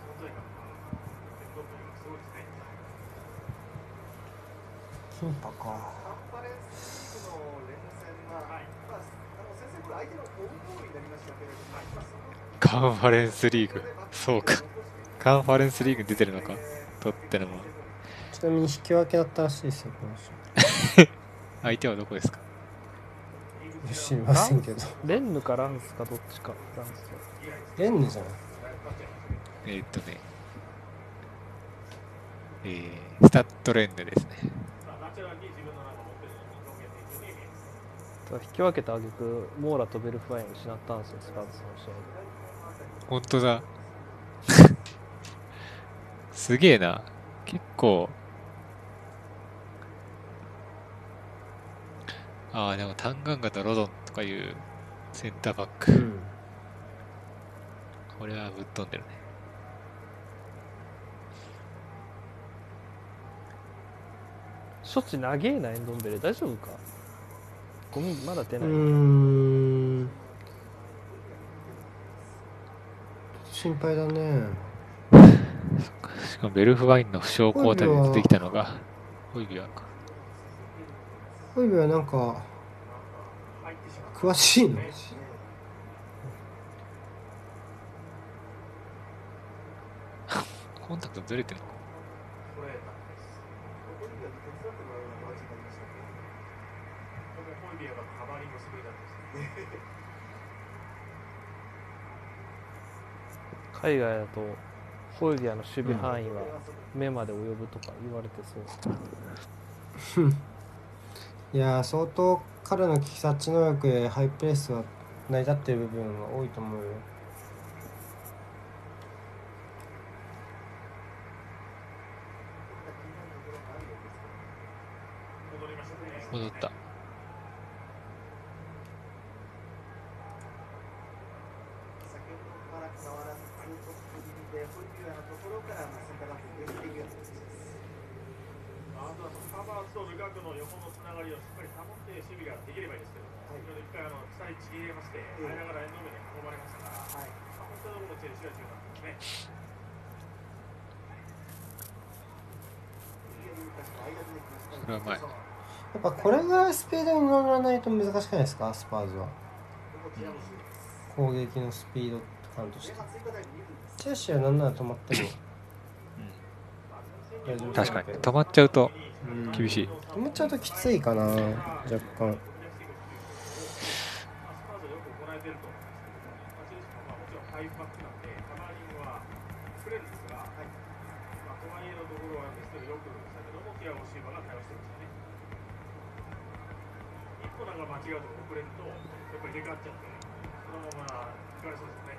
キンパかカンファレンスリーグ。そうか。カンファレンスリーグに出てるのか？取ってのも。ちなみに引き分けだったらしいですよこの人 相手はどこですか？知りませんけどレンヌかランスかどっちかランスレンヌじゃんえーっとね。えー、スタッドレンヌですね。引き分けた挙句モーラとベルファインを失ったんですよスパーズの試合で本当だ。すげえな。結構。ああ、でもタンガンガとロドンとかいうセンターバック。うんこれはぶっ飛んでるね。処置長えなエンドンベレ大丈夫か？ゴミまだ出ない、うーん心配だねしかもベルフワインの負傷交代で出てきたのが、ホイビアか。ホイビはなんか詳しいの？コンタクトずれてるの？かこれ、残りが手伝ってもらうような形になりましたけど、これもホイビアがカバーリングしてくれたんですね。海外だとホイビアの守備範囲は目まで及ぶとか言われてそう、いやー相当彼の利き察知能力でハイプレスは成り立ってる部分は多いと思うよ。戻った。先ほどから変わらずトップ気味で、ホイビアのところからまあセンターバックに入れていくような形です。あとはそのハバーツとルカクの横のつながりをしっかり保って守備ができればいいですけども、はい先ほど一回あの下にちぎれまして、ええ入りながらエンド面に囲まれましたから、はい。まあ、本当のところチェルシーは重要なんですね。これはうまい。やっぱこれぐらいスピードに乗らないと難しくないですか？スパーズは。攻撃のスピード感としてチェルシーはなんなら止まっても大丈夫。確かに。止まっちゃうとうん厳しい。止まっちゃうときついかな若干まあ、スパーズはよく行えてると思うんですけども、まあ、チェルシーもまあもちろんファイブバックなんで、カバーリングは作れるんですが、はいまあ、とはいえのところはですけど、よく先ほどもティアゴ・シーバーが対応してましたね。一個なんか間違うと遅れると、やっぱり出かっちゃって、そのまま行かれそうですね。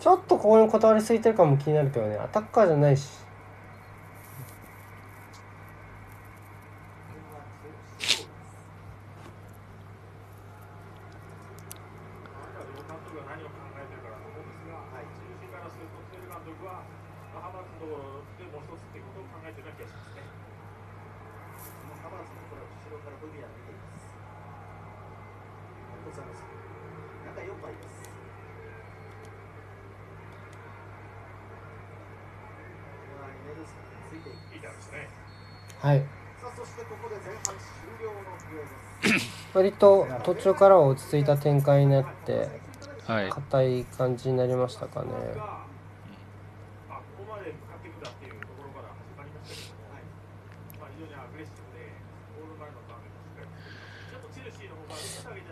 ちょっとここにこだわりすぎてるかも気になるけどねアタッカーじゃないし両監督が何を考えてるかだと思うんですが、中心からすると、テル監督は、まあ、ハバーツのところでもう一つっていうことを考えてるような気がしますね。そのハバーツのところを後ろからブビアが見ています。ございます中4枚ですこの間にねついていきいいですね。はいさあそしてここで前半終了の笛です割と途中からは落ち着いた展開になってはい。硬い感じになりましたかね。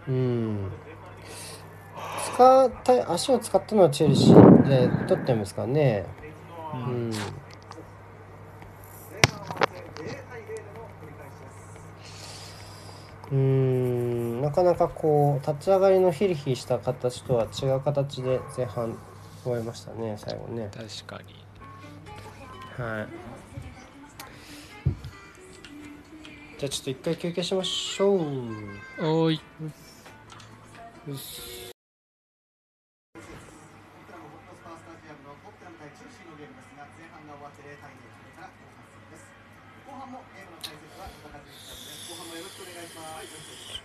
うん。使った足を使ったのはチェルシーで取ってるんですかね熱のうん前半は0対0での繰り返しですうーんなかなかこう立ち上がりのヒリヒリした形とは違う形で前半終えましたね最後ね確かに。はいじゃあちょっと一回休憩しましょうおーい。よしトッテナムホットスパースタジアムのトッテナム対チェルシーのゲームですが前半が終わって0対0それから後半戦です後半もゲームの解説は高橋さんです後半もよろしくお願いします、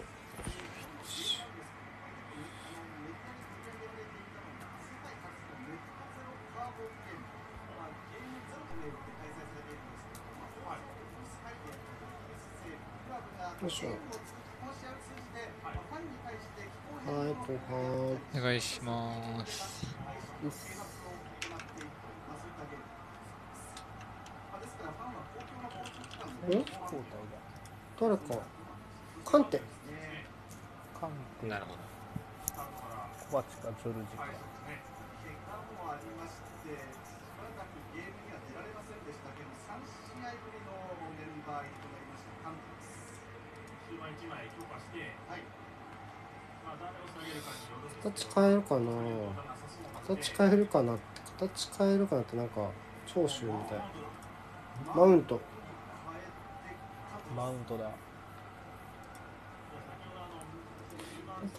よいしょはい後半お願いします。ん交代誰かカンテだカンテなるほど。コバチかジョルジか怪我もありまして、しばらくゲームには出られませんでしたけど、3試合ぶりのメンバー入りとなりました、カンテです。終盤1枚強化して、はい、まあ、誰を下げるかによるんですけど形変えるかな。形変えるかな。形変えるかなってなんか長州みたい。マウント。マウントだ。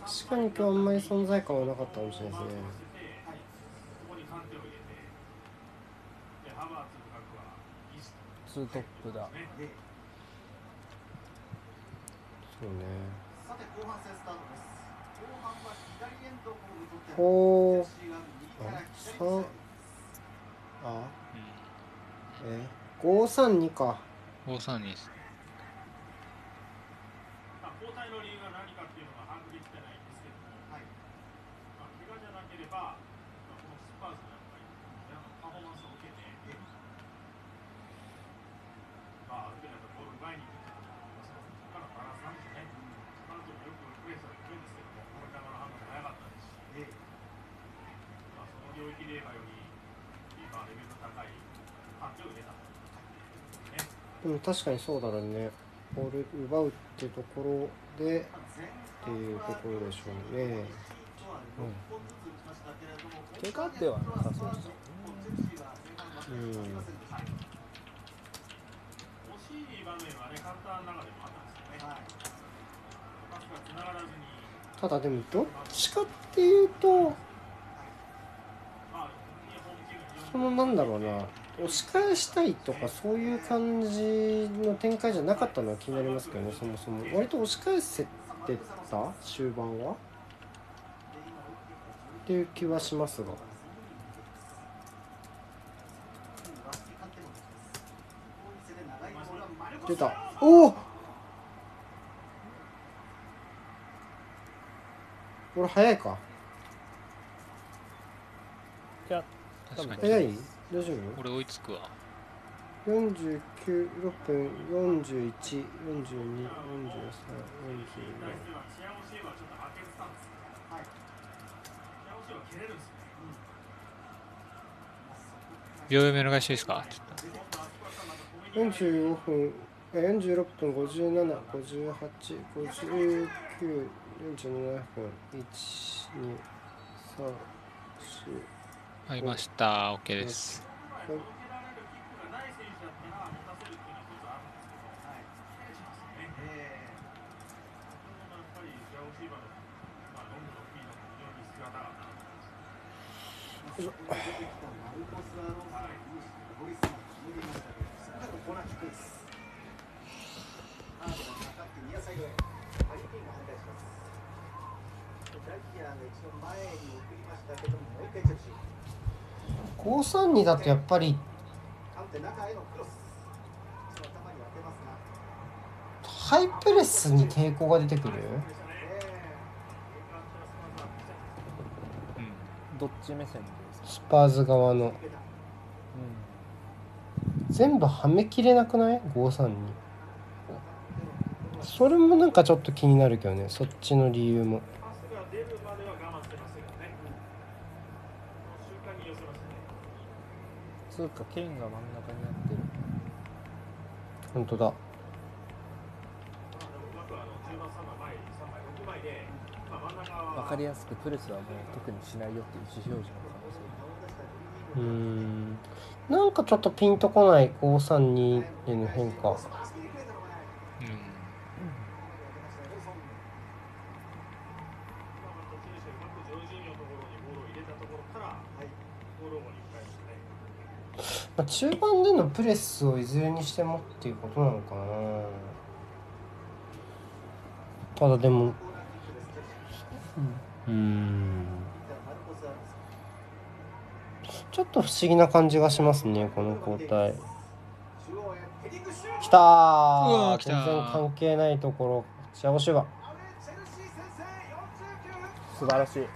確かに今日あんまり存在感はなかったかもしれないですね。ツ、ートップだ。でそうねほうチェルシーが右から左にさ攻めてあえ532か五三二です。まあ、交代の理由が何かっていうのが把握できてないんですけども、はい。まあ、怪我じゃなければ、まあ、このスパーズがやっぱり、あのパフォーマンスを受けて、まあ、ある程度ボール奪いに行くっていうのがありますので、そこからバランスなんですよね。カントもよくプレースは行くんですけども、この球の判断も早かったですし、でまあ、その領域で言えばより、まあ、レベルの高いパンチを入れたと。ね、でも確かにそうだろうね。ボール奪うってところでっていうところでしょうね。怪我ではなさそうですねうん惜しい場面はね、た。だでもどっちかっていうと、そのなんだろうな。押し返したいとかそういう感じの展開じゃなかったのは気になりますけどねそもそも。割と押し返せてた終盤は？っていう気はしますが。出た。おおこれ早いか。いや確かに。早い？大丈夫？俺追いつくわ。49、6分、41、42、43、44。対してはチアオシェはちょっと開けてたんですけど、はい、チアオシェは蹴れるんですね。秒読みお願いしていいですか。ちょっ45分、え46分57、58、59、47分、1、2、3、4、と合いました。OK です。はい。蹴られるキックがない。選手だったら持たせるってい。うの一つあるんですけど、はい、蹴れちゃうんですよね。先ほどのやっぱりチア、ンが。一度前に送りましたけどももう一回チェルシー532だとやっぱりハイプレスに抵抗が出てくる？うん。どっち目線スパーズ側の。う全部はめきれなくない ?532 それもなんかちょっと気になるけどね。そっちの理由もパスが出るまでは我慢してましたけどね。その瞬間に寄せましたね。ん、つうか剣が真ん中になって。る本当だ。まあでもうまくあの10番3枚前3枚6枚で、まあ、真ん中は分かりやすくプレスはもう特にしないよっていう意思表示の可能性うーん。なんかちょっとピンとこない532への変化うんまあ途中でうまくジョルジーニョのところにボールを入れたところから、ボールをに返してね。まあ中盤でのプレスをいずれにしてもっていうことなのかな。ただでもうーん。ちょっと不思議な感じがしますねこの交代。きたうーわー来た全然関係ないところ。チアゴシュバ素晴らしい。ナイ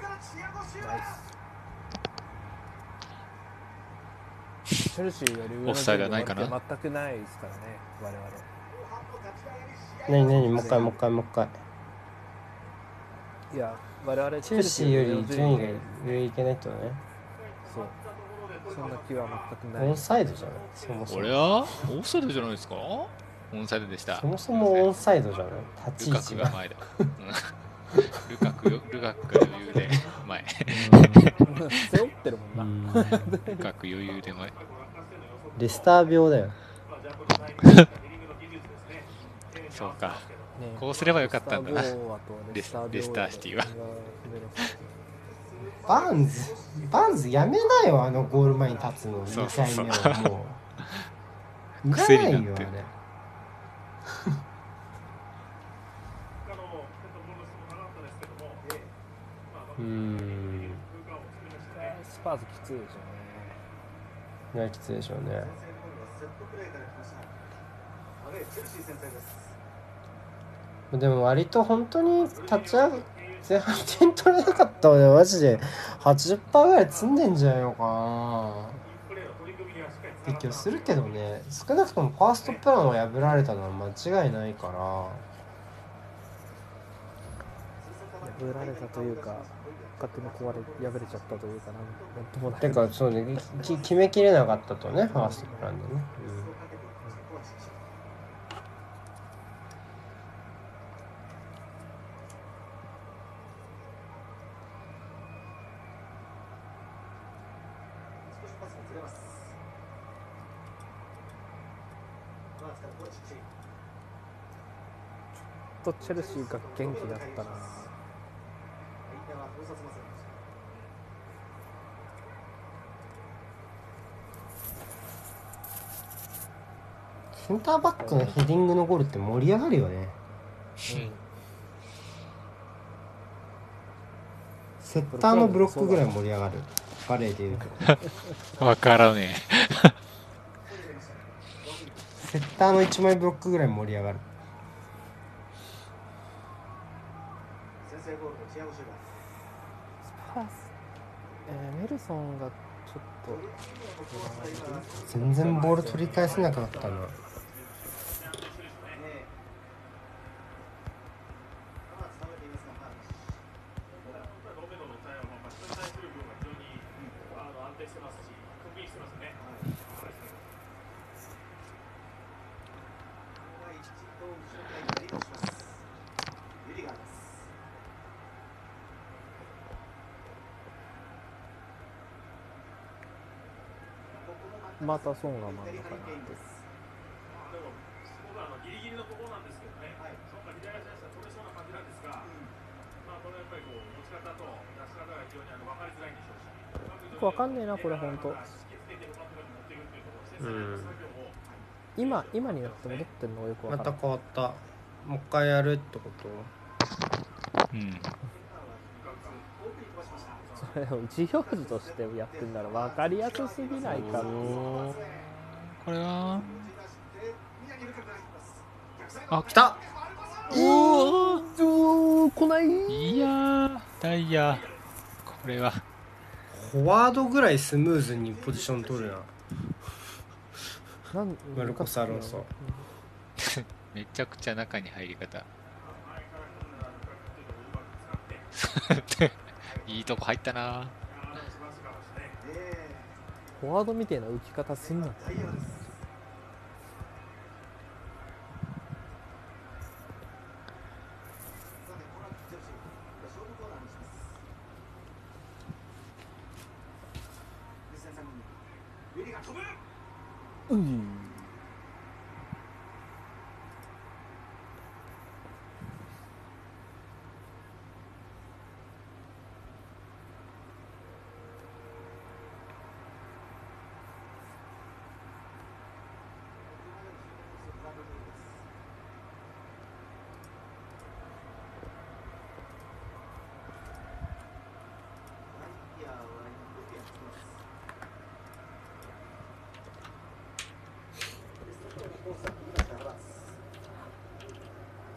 スチェルシーよりオフサイドはないかな。全くないですからね我々。何何もう一回もう一回もう一回。いや我々チェルシーより順位が上。いけないってことね。そう。そんな気は全くない。オンサイドじゃない？そもそも。これは？オフサイドじゃないですか？オンサイドでした。そもそもオンサイドじゃない？立ちルカ位置が。クが前だ。うん。ルカクよ。ルカクが余裕で前。背負ってるもんな、うん。ルカク余裕で前レスター病だよ。そうか。ね。こうすればよかったんだな。レスターシティは。バーンズバーンズやめなよあのゴール前に立つの。2そうそうそう。回目はもう。癖になって。よあれ他のヘッドボールの質もなかったですけども、ま あうーん。スパーズきついでしょ。うねきついでしょうね。でも割と本当に立ち上が前半点取れなかった俺マジで80%ぐらい積んでんじゃないのかな。プレーの取り組みにはしっかりって気はするけどね少なくともファーストプランを破られたのは間違いないから。破られたというか。勝手に壊れ破れちゃったというかなんともないてかそうねき決めきれなかったとねファーストプランでね、少しパスがずれますまあ使うコーチチとチェルシーが元気だったな相手は封殺ませんでしたセンターバックのヘディングのゴールって盛り上がるよね。セッターのブロックぐらい盛り上がる。バレーでいうと。わからねセッターの1枚ブロックぐらい盛り上がる。パえーメルソンがちょっと。全然ボール取り返せなかったなねえまあつなげていますがまあロメロの対応も、まあ、人に対する部分が非常にあの安定してますし、得意してますね。ここは一度後ろからリードしますユリガーですまたソンがギリギリのところなんですけどね、そうか左足出したら取れそうな感じなん。ですが、まあ、これやっぱりこう持ち方と出し方が非常にあの分かりづらいんでしょうし、よくわかんねえなこれほんと引きつけてうまく持っていくっていうところ、先生の作業を、今今になって戻ってるのがよくわまたかる変わった。もう一回やるってこと？うん。それを一行事としてやってんなら分かりやすすぎないかこれはあ来た。おお来ないいやーダイヤ。これは。フォワードぐらいスムーズにポジション取るな。なんマルコスアロンソ。めちゃくちゃ中に入り方 いいとこ入ったな。フォワードみたいな浮き方すんなうん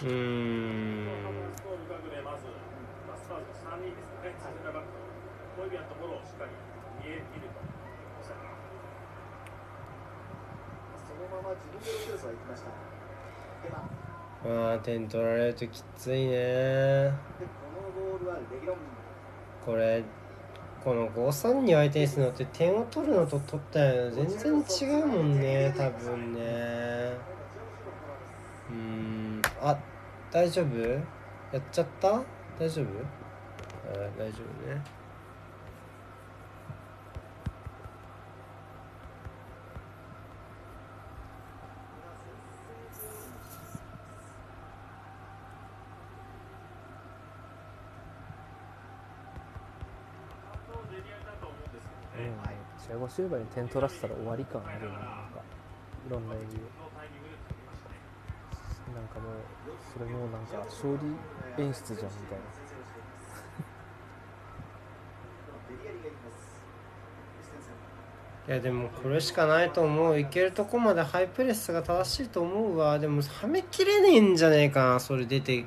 うーんスコール額でまず、まあ、スパーズの3人ですかね、センターバックのホイビアのところをしっかり見え見ると、おっしゃるそのまま自分でロケルスは行きましたではあー点取られるときついね。これこの5-3に相手にするのって点を取るのと取ったの全然違うもんね多分ね。うん。あ大丈夫？やっちゃった？大丈夫？あ大丈夫ねうんチアゴ・シューバーに点取らせたら終わり感あるななんかいろんな意味でなんかもうそれもなんか勝利演出じゃんみたいないやでもこれしかないと思ういけるとこまでハイプレスが正しいと思うわでもはめきれねえんじゃねえかなそれ出て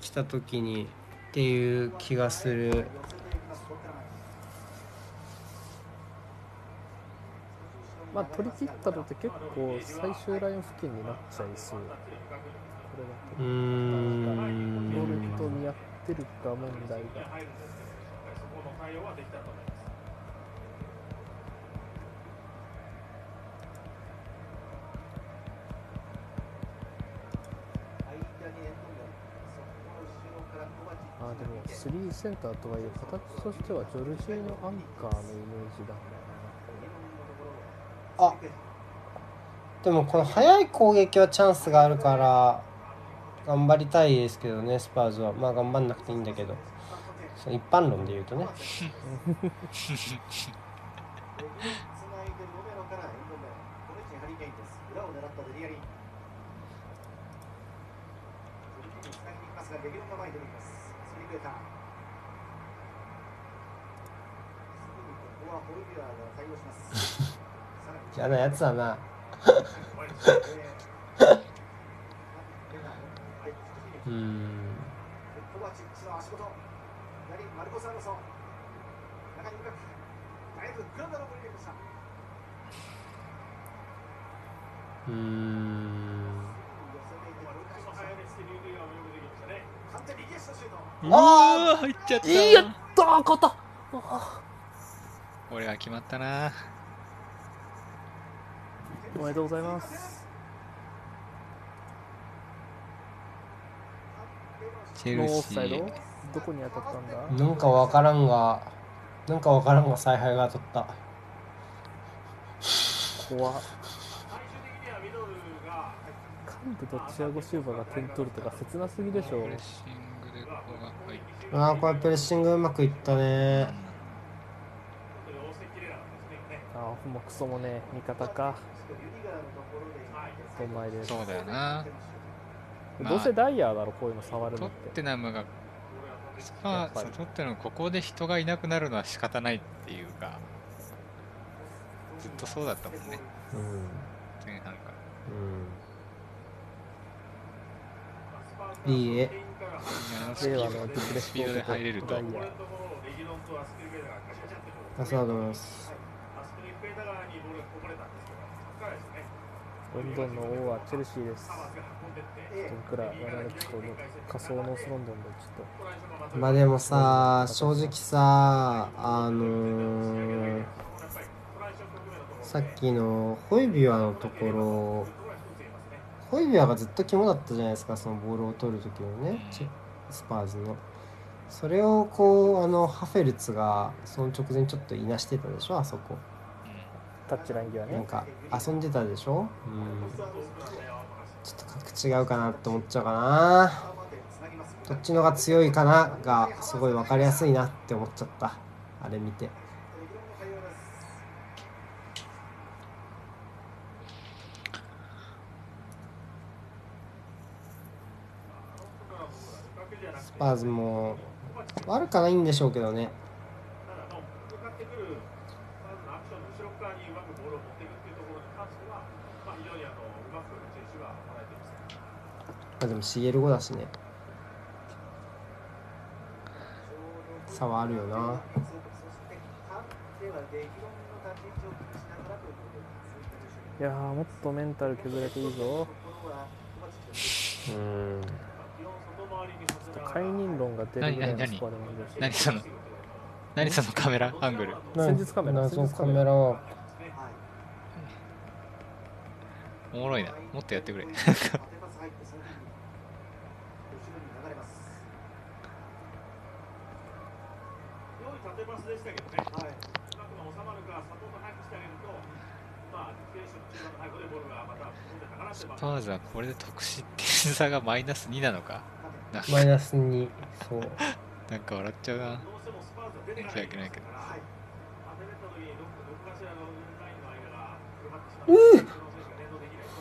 きた時にっていう気がする。まあ取り切ったのって結構最終ライン付近になっちゃいそう。これだとうーん。ボールと見合ってるか問題が。あでも3センターとはいえ形としてはジョルジーノアンカーのイメージだ。よあでもこの速い攻撃はチャンスがあるから頑張りたいですけどねスパーズは。まあ頑張んなくていいんだけど。一般論で言うとね・すぐにここはホルビアが対応します嫌なやつだな。うーん。うーん寄せていて折り返しました早めしてリュウグイが泳ぐできましたね。完全に右足のシュートうわー入っちゃった。いやったー勝った。あこれは決まったなおめでとうございます。チェルシノーどこに当たったんだ？なんかわからんがなんかわからんが采配が当たった。怖幹部とチアゴ・シューバーが点取るとか切なすぎでしょ。プレッシングでここが入ってああこれプレッシングうまくいったね。ああもうクソもね味方かお前でそうだよな。まあどうせダイヤーだろこういうの触るのトッってテナムがスパーズにとってのここで人がいなくなるのは仕方ないっていうかずっとそうだったもんね。うん。前半から。うん。いいえ。スピードのディプレスピードで入れると。ダイヤあそうだと思いますロンドンの王はチェルシーです。僕ら我々ちょっと仮想ノースロンドンでちょっと。まあでもさ正直さあのーさっきのホイビュアのところホイビュアがずっと肝だったじゃないですかそのボールを取る時のねチスパーズの。それをこうあのハフェルツがその直前ちょっといなしてたでしょあそこ。タッチライン際ね。なんか遊んでたでしょ？うん。ちょっと格違うかなって思っちゃうかな。どっちのが強いかながすごい分かりやすいなって思っちゃった。あれ見て。スパーズも悪くはないんでしょうけどね向かってくるまずアクションの後ろ側にうまくボールを持っていくっていうところに関しては、まあ、非常にあのうまく選手が捉えています。まあでも CL 後だしね。差はあるよな。いやーもっとメンタル削れていいぞ。うん。解任論が出るぐらいの何何スコアでもいいです何その何そのカメラ？アングル。戦術カメラ？謎カ戦術カメラ。メラ。はおもろいな。もっとやってくれ良い縦パスでしたけどね、うまく収まるか、サポート早くしてあげると、まあ、選手の中盤の背後でボールがまたスまあパーズはこれで得失点差がマイナス2なのか？なんか。マイナスにそう。なんか笑っちゃうな。どうしてもスパーズは出てか申し訳ないけどはい。当てれた時にど。こどこかしらのラインの間が広がってしまって、その選手が連動できないと、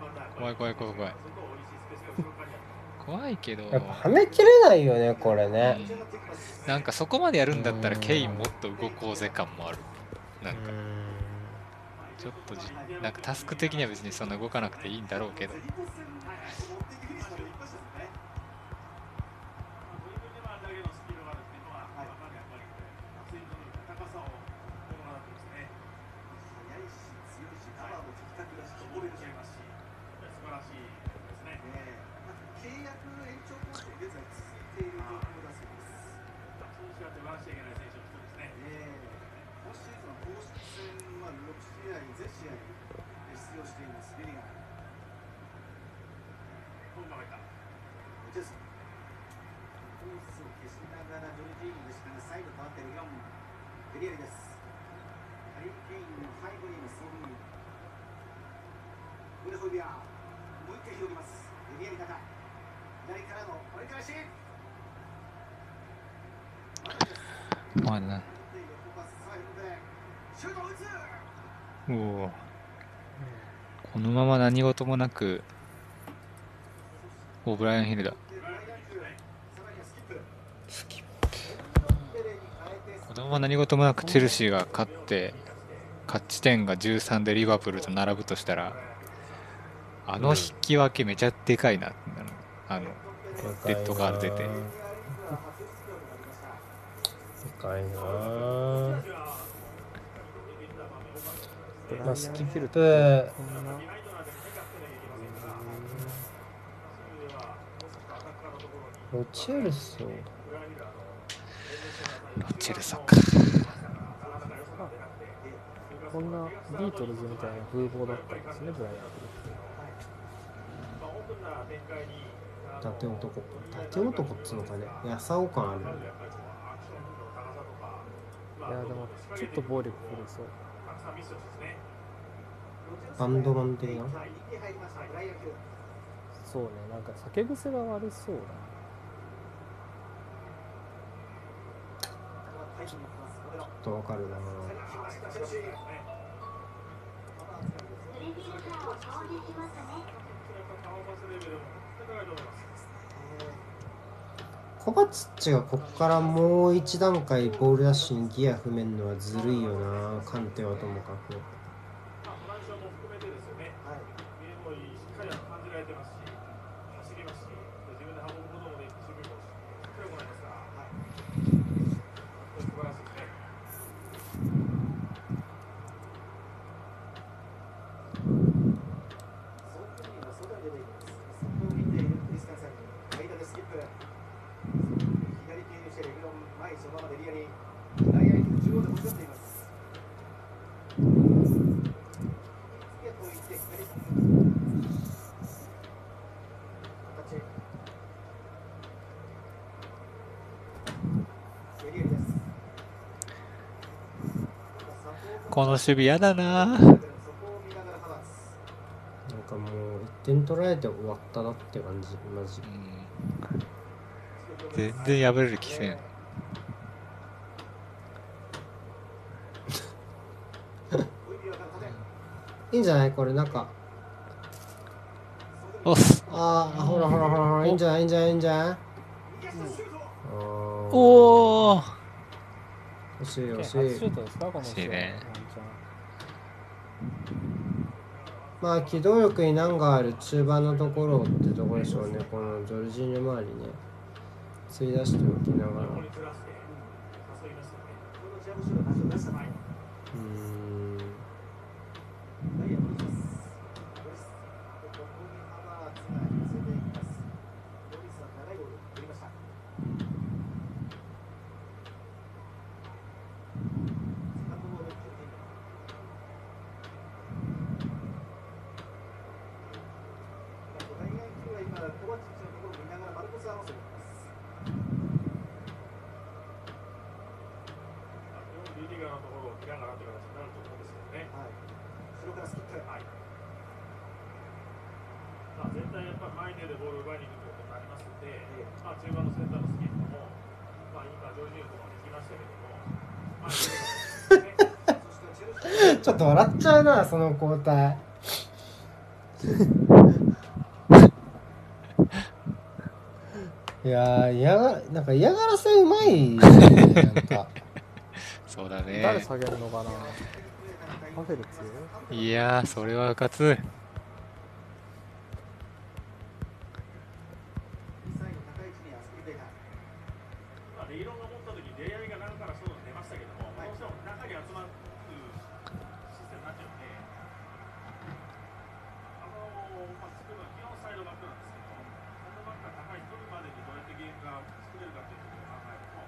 またやっぱり怖い怖い怖い怖いスペースが後ろ側にある。怖いけど。やっぱはめきれないよねこれね。うん。なんかそこまでやるんだったらケインもっと動こうぜ感もある。なんか。ちょっとじなんかタスク的には別にそんな動かなくていいんだろうけど今シーズンは公式戦は6試合、全試合出場しています、ベリガム。ジェスコースを消しながらジョルジーニですからサイド変わってる4ベリエリですハリー・ケインの背後にいますソン・ミンウレホイビアもう一回広げますベリエリ高左からの折り返しまあなで横パスサイドでシュートを打つおおこのまま何事もなくおブライアン・ヒルだ。でブライアン・ヒルさらには何事もなくチェルシーが勝って勝ち点が13でリバプールと並ぶとしたらあの引き分けめちゃでかいな、あのプレッドカード出て。でかいな。まあスキップこんロチェルソ。ロチェルソかこんなビートルズみたいな風貌だったんですねブライアン伊達男。伊達男っつうのかね。やさお感あるいやでもちょっと暴力振るそう。バンドマン的な？そうねなんか酒癖が悪そうだちょっょっとわかるな。コバツッチがここからもう一段階ボールダッシュにギア踏める。のはずる。いよなカンテはともかくまあ、トランジションも含めてですよね、ゲームをしっかり感じられてますし、走りますし、自分で運ぶこともできて、守備もしっかり行いますから、本当に素晴らしいですね。その時には外に出ていきます。そこを見ているクリスタンサンに間でスキップ。左手にしてレグロン前そのままでリアに内野に中央で持ち寄っています。次はこういって左形。エリアです。この守備やだな。なんかもう1点取られて終わったなって感じマジ。全然破れる気せん。いいんじゃない？これなんか。おっす。ああほらほらほらほらいいんじゃないいいんじゃないいいんじゃない？おお惜しい惜しい。惜しいねワンチまあ機動力に難がある中盤のところってところでしょうね。このジョルジーニョ周りね。吸い出しておきながらうここにずらして誘いますよね。このジャブシュート多少出した前。ーんダイヤ戻します。ロリス。ここにハバーツが寄せていきます。ロリスは長いボールを振りました。セカンドボール、キルティング。ドライアンキルは今、コバチッチのところを見ながらマルコス・アロンソに行きます。リディガーのところを見ながらという形になると思うんですけどね。はい。後ろからスキップ。はい。まあ、絶対やっぱり前に出てボールを奪いに行くということになりますので、まあ、中盤のセンターのスキップも、まあ、今、ジョージーのところまで行きましたけども、まあ、そしてチェルシー。ちょっと笑っちゃうなその交代。いやー嫌がなんか嫌がらせうまいねなんか。そうだャン誰ね下げるのかな？パフェルツ？いやーそれはうかつ右サイド高い位置にアスピリベーター。まあ、レイロンが持った時出会いが中から外に出ましたけども、どうしても中に集まるシステムになっちゃうんで、あのまあ、作るのは基本サイドバックなんですけど、サイドバックが高い取るまでにどうやってゲームが作れるかっていうことを考えると、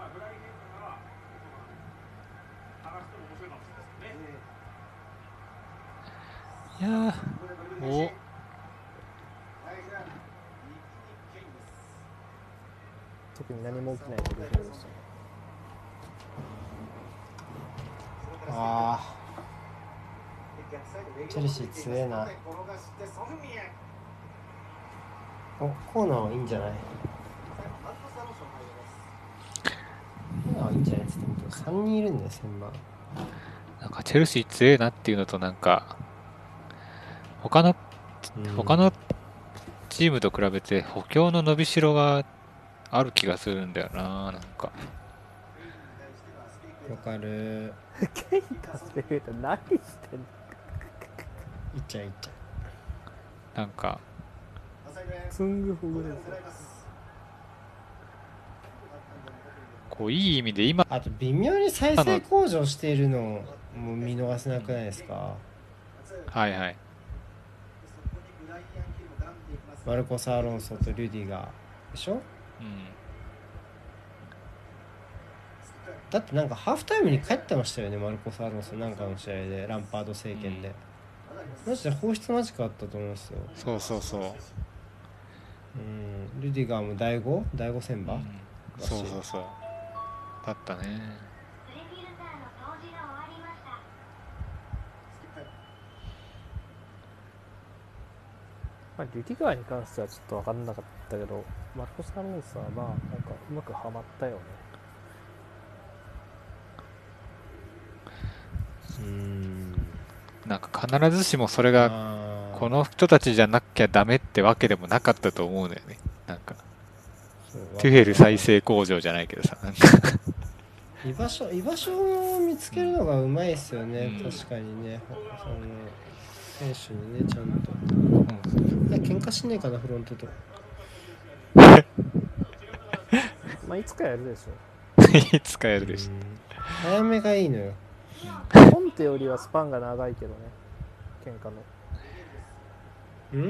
まあ、フライゲームから探しても面白いかもしれないですよね。いやーお特に何も起きない状況でしたねあチェルシー強えな。おコーナーはいいんじゃない？コーナーはいいんじゃないっつっても3人いるんだよ千万。なんかチェルシー強えなっていうのとなんか他のうん。他のチームと比べて補強の伸びしろがある気がするんだよななんか。わかる。ケイタスペルータ何してんの？いっちゃいいっちゃなんか。ツングフグです。よこういい意味で今。あと微妙に再生向上しているのも見逃せなくないですか？はいはい。マルコス・アロンソとルディガーでしょ？うん。だってなんかハーフタイムに帰ってましたよねマルコス・アロンソ。なんかの試合で。ランパード政権で、マジで放出間近あったと思いますよ。そうそうそう、うん。ルディガーも第 5? 第5戦馬、うん。そうそうそう。だったね。まあ、リュディガーに関してはちょっと分かんなかったけどマルコス・アロンソはまあなんかうまくはまったよね。うんなんか必ずしもそれがこの人たちじゃなきゃダメってわけでもなかったと思うんだよね。なんか。トゥヘル再生工場じゃないけどさ、なんか、居場所居場所を見つけるのがうまいっすよね、うん。確かにね。その選手にねちゃんと。うん。喧嘩しねえかなフロントと。まあいつかやるでしょ いつかやるでしょ。早めがいいのよコンテよりはスパンが長いけどね。喧嘩の。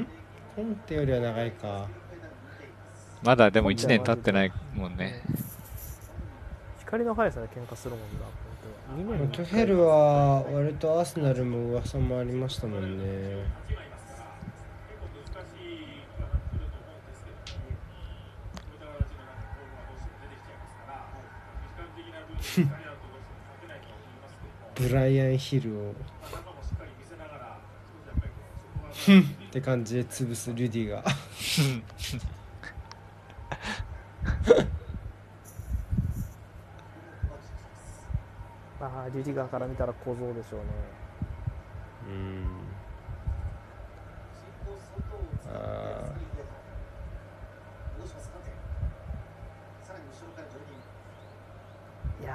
ん？コンテよりは長いか。まだでも1年経ってないもんね。光の速さで喧嘩するもんな本当に2年にトゥヘルは割とアーセナルも噂もありましたもんね ブライアン・ヒルを。って感じで潰すルディが。ああリュディガーから見たら小僧でしょうね。うんあ戻しますかさらに後ろからジョルディンい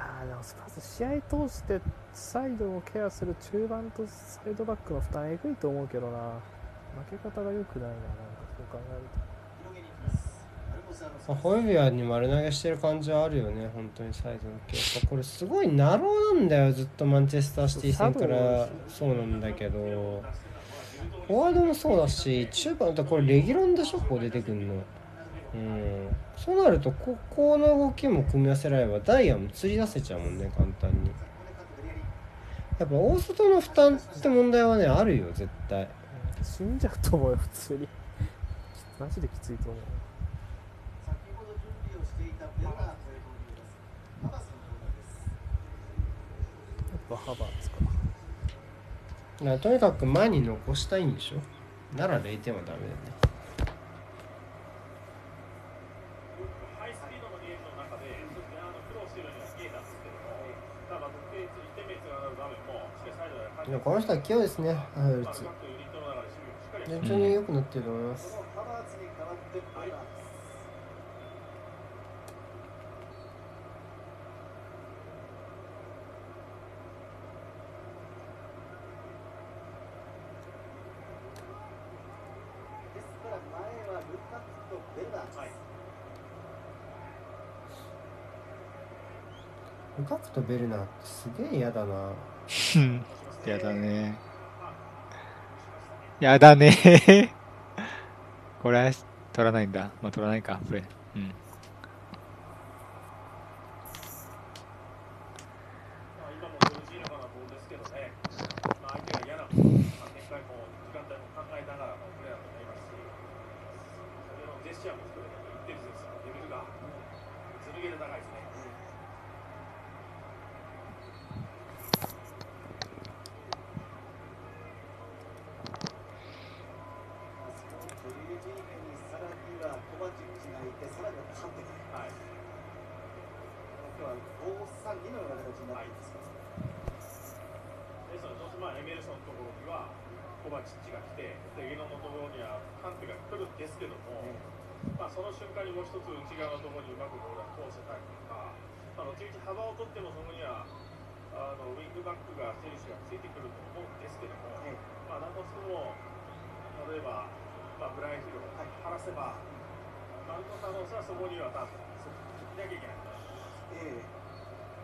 試合通してサイドをケアする中盤とサイドバックの負担えぐいと思うけどな。負け方が良くないななんかそう考える広げに行きますアルコスアのあホイビアに丸投げしてる感じはあるよね本当にサイドの系やっぱこれすごいナローなんだよずっとマンチェスターシティ戦から。そうなんだけど。フォワードもそうだし中盤だこれレギュランでしょこう出てくんのうん。そうなるとここの動きも組み合わせらればダイヤも釣り出せちゃうもんね簡単に。やっぱ大外の負担って問題はねあるよ絶対。死んじゃうと思うよ普通に。マジできついと思う。やっぱハバーツか。とにかく前に残したいんでしょ。なら0点はダメだよねハイスピードのゲームの中で、ちょっとねあの苦労しているようには見えたんですけども、ただ、得点1点目につながる場面も、しこの人は器用ですねハフルツ。順調に良くなってると思います。ルカクとベルナーってすげえ嫌だな。う んやだね。やだね。これは取らないんだ。まあ取らないか、これ。うん。まあ今もジョルジーノからのボールですけどね、まあ、相手が嫌な、まあ、展開も時間帯も考えながらのプレーだと思いますし、それのジェスチャーも含めてインテリジェンスのレベルがずるげで高いですね。そのジョルジーニョにさらにはコバチッチがいてさらにはカンテがはい今日は5-3-2のような形になっていますですので、どうしてもまあエメルソンのところにはコバチッチが来て、でゲノのところにはカンテが来るんですけども、まあ、その瞬間にもう一つ内側のところにうまくボールが通せたりとか、あの後々幅を取ってもそこにはあのウィングバックが選手がついてくると思うんですけども、ええまあ、なんとしても例えば、まあ、ブライアン・ヒルを張らせば、マルコ・サノスはそこには多分いなきゃいけないと思います。ええ。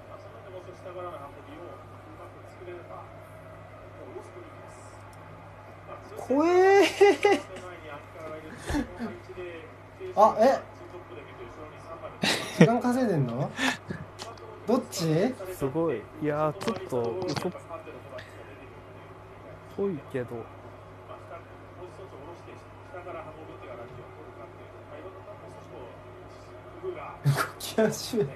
まあ、そのでもう少し下からの運びをうまく作れれば、もうロスクに行きますまあ、通怖え？あえツートップで見て後ろに3番で時間稼いでんの？どっち？すごい。いやーちょっと嘘っぽいけどまあ、下もう一つ下ろして下から運ぶっていう形を取るかっていうと、まあ、いろんなもう少しこう工夫が気始めメ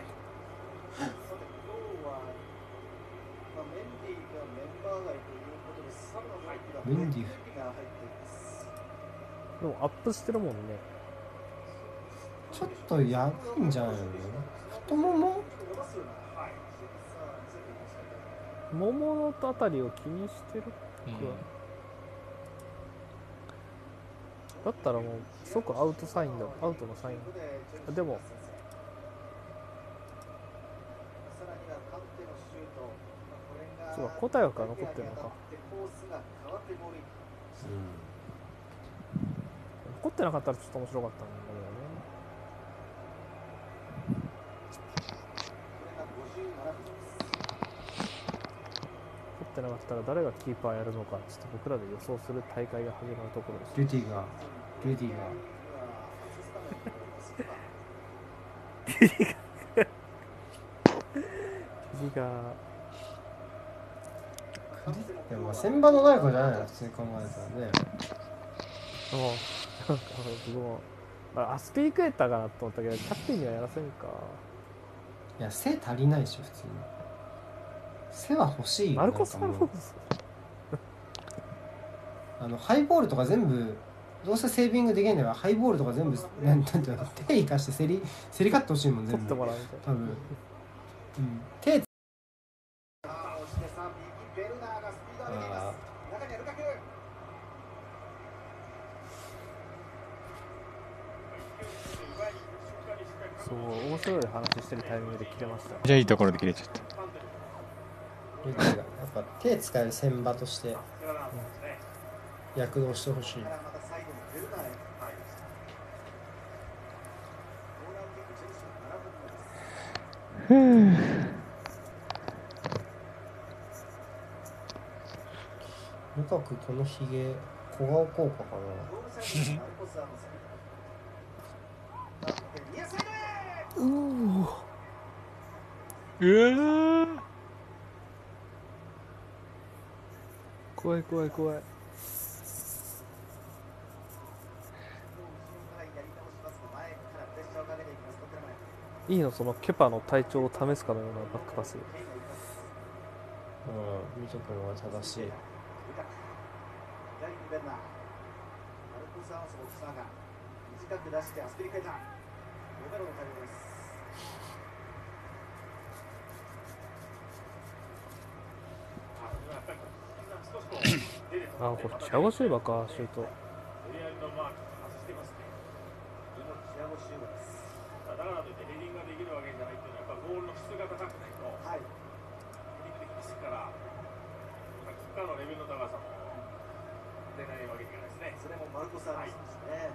ンディーがメンバー外ということでサブの入ってがメンディーが入っています。でもアップしてるもんね。ちょっとやばいんじゃないの？太もも？伸ばすような、はい、さあ見せていましたけど桃のあたりを気にしてるうんだったらもう即アウトサインだ。アウトのサイン。あでもさらにはカンテのシュートこれがそうか小平から残ってるのか。コースが変わってボールイン残ってなかったらちょっと面白かったんだけどね。これが57分です残ってなかったら誰がキーパーやるのかちょっと僕らで予想する大会が始まるところです。ルディガールディガ次が。ーでもまあ千場のない子じゃないの普通に考えたらねもう。なんか僕もあアスピークエッターかなと思ったけどキャプテンにはやらせんか。いや背足りないでしょ普通に。背は欲しいよマルコス・アなんかもうロンソあのハイボールとか全部どうせセービングできんだからハイボールとか全部なんなんていうの手生かして競り競り勝ってほしいもん全部。取ってもらうみたい多分、うん、手さあ押してさあ右ベルナーがスピードを上げています中にはルカクなそう面白い話してるタイミングで切れました。じゃあいいところで切れちゃった。ルディガーやっぱ手使える千場として躍動してほしい。ルナーへはいコーナーキックチェルシー7分目ですルカクこのヒゲ小顔効果かな うわ怖い怖い怖い。いいいの？そのケパの体調を試すかのようなバックパス。うん。見とくのが正しい。短く出してアスピリケーターロメロの対応ですあこれチアゴシューバかシュート・シューバですだからとい。ってヘディングができるわけじゃない。ってい。うのはやっぱゴールの質が高くない。とはい。ヘディングできますからキッカーのレベルの高さ出ない。わけにい。かない。ですねそれもマルコス・アロンソですね、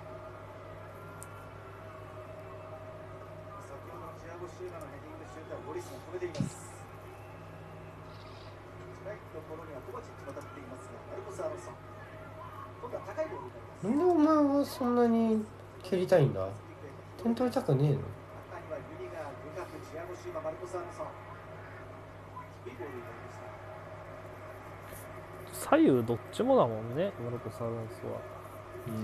先ほどのチアゴ・シューバのヘディングシュートはロリスが止めてい。ます近い。ところにはコバチッチますがマルコス・アロンソ今度は高いボールになんでお前はそんなに蹴りたいんだ？点取りたくねえの？左右どっちもだもんねマルコス・アロンソは。うん。75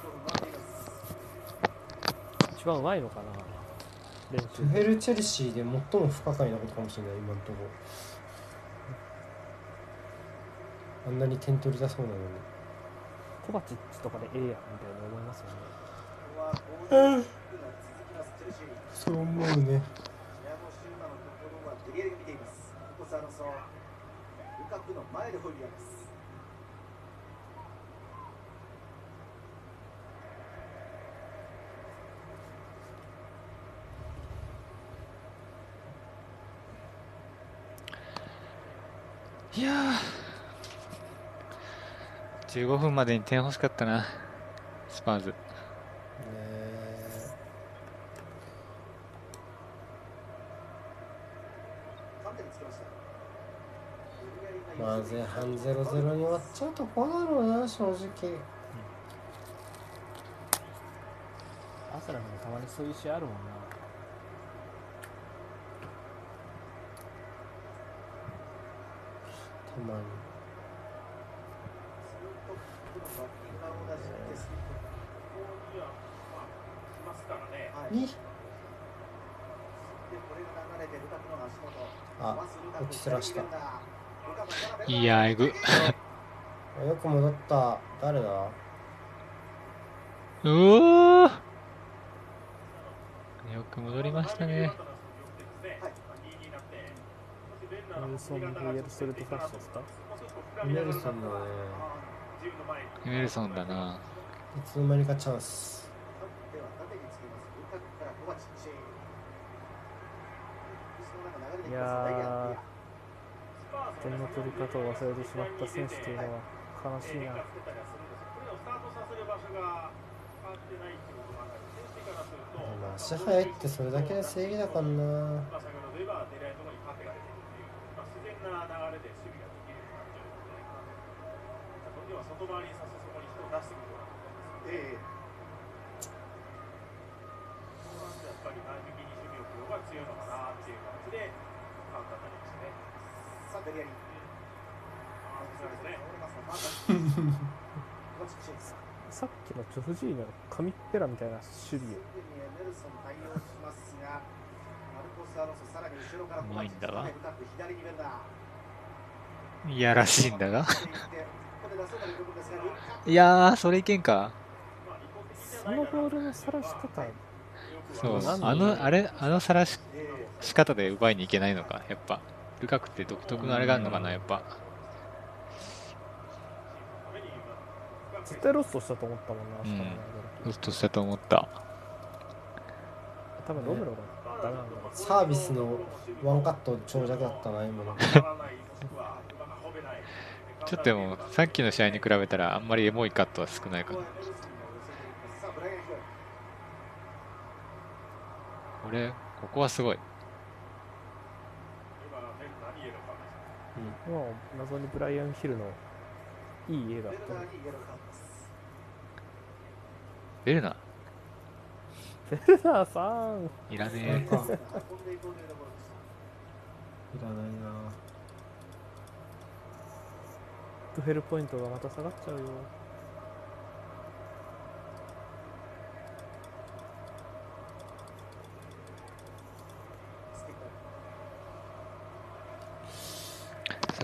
分回っています一番うまいのかな練習。トゥヘル・チェルシーで最も不可解なことかもしれない今のとこ。ろあんなに点取りたそうなのにコバチッチとかでええやんみたいな思いますよね。ここはゴールキックが続きます、チェルシーそう思うね15分までに点欲しかったな。スパーズ。ねまあ前半0-0に終わっちゃうとこうだろうな正直。アスラムもたまにそういう試合あるもんな。たまにすらした。いやえぐ。よく戻った。誰だ？うおよく戻りましたね。ウィルソン・ウェルソルト・ファッションですか？ウェルソンだね。ウェルソンだな。いつの間にかチャンス。いや点の取り方を忘れてしまった選手というのは悲しいな。まあ、支配ってそれだけで正義だからな。ええやっぱり前向きに守備が強いのかないう感じでまね。さっきのジョフジーニの紙っぺらみたいな守備。ういんだが。いやらしいんだが。いやそれいけんか。そのボールのさらし方。そうあのあれあのさらし方で奪いにいけないのかやっぱ。ルカクて独特のあれがあるのかな、やっぱ。絶対ロストしたと思ったもんな、うん、ロストしたと思った。多分ロメロだったな、ね。サービスのワンカット長尺だったな、今の。ちょっとでも、さっきの試合に比べたら、あんまりエモいカットは少ないかな。これ、ここはすごい。まあ謎にブライアン・ヒルのいい絵だった。ベルナベルナさんいらねえ。いらないな。ドヘルポイントがまた下がっちゃうよ。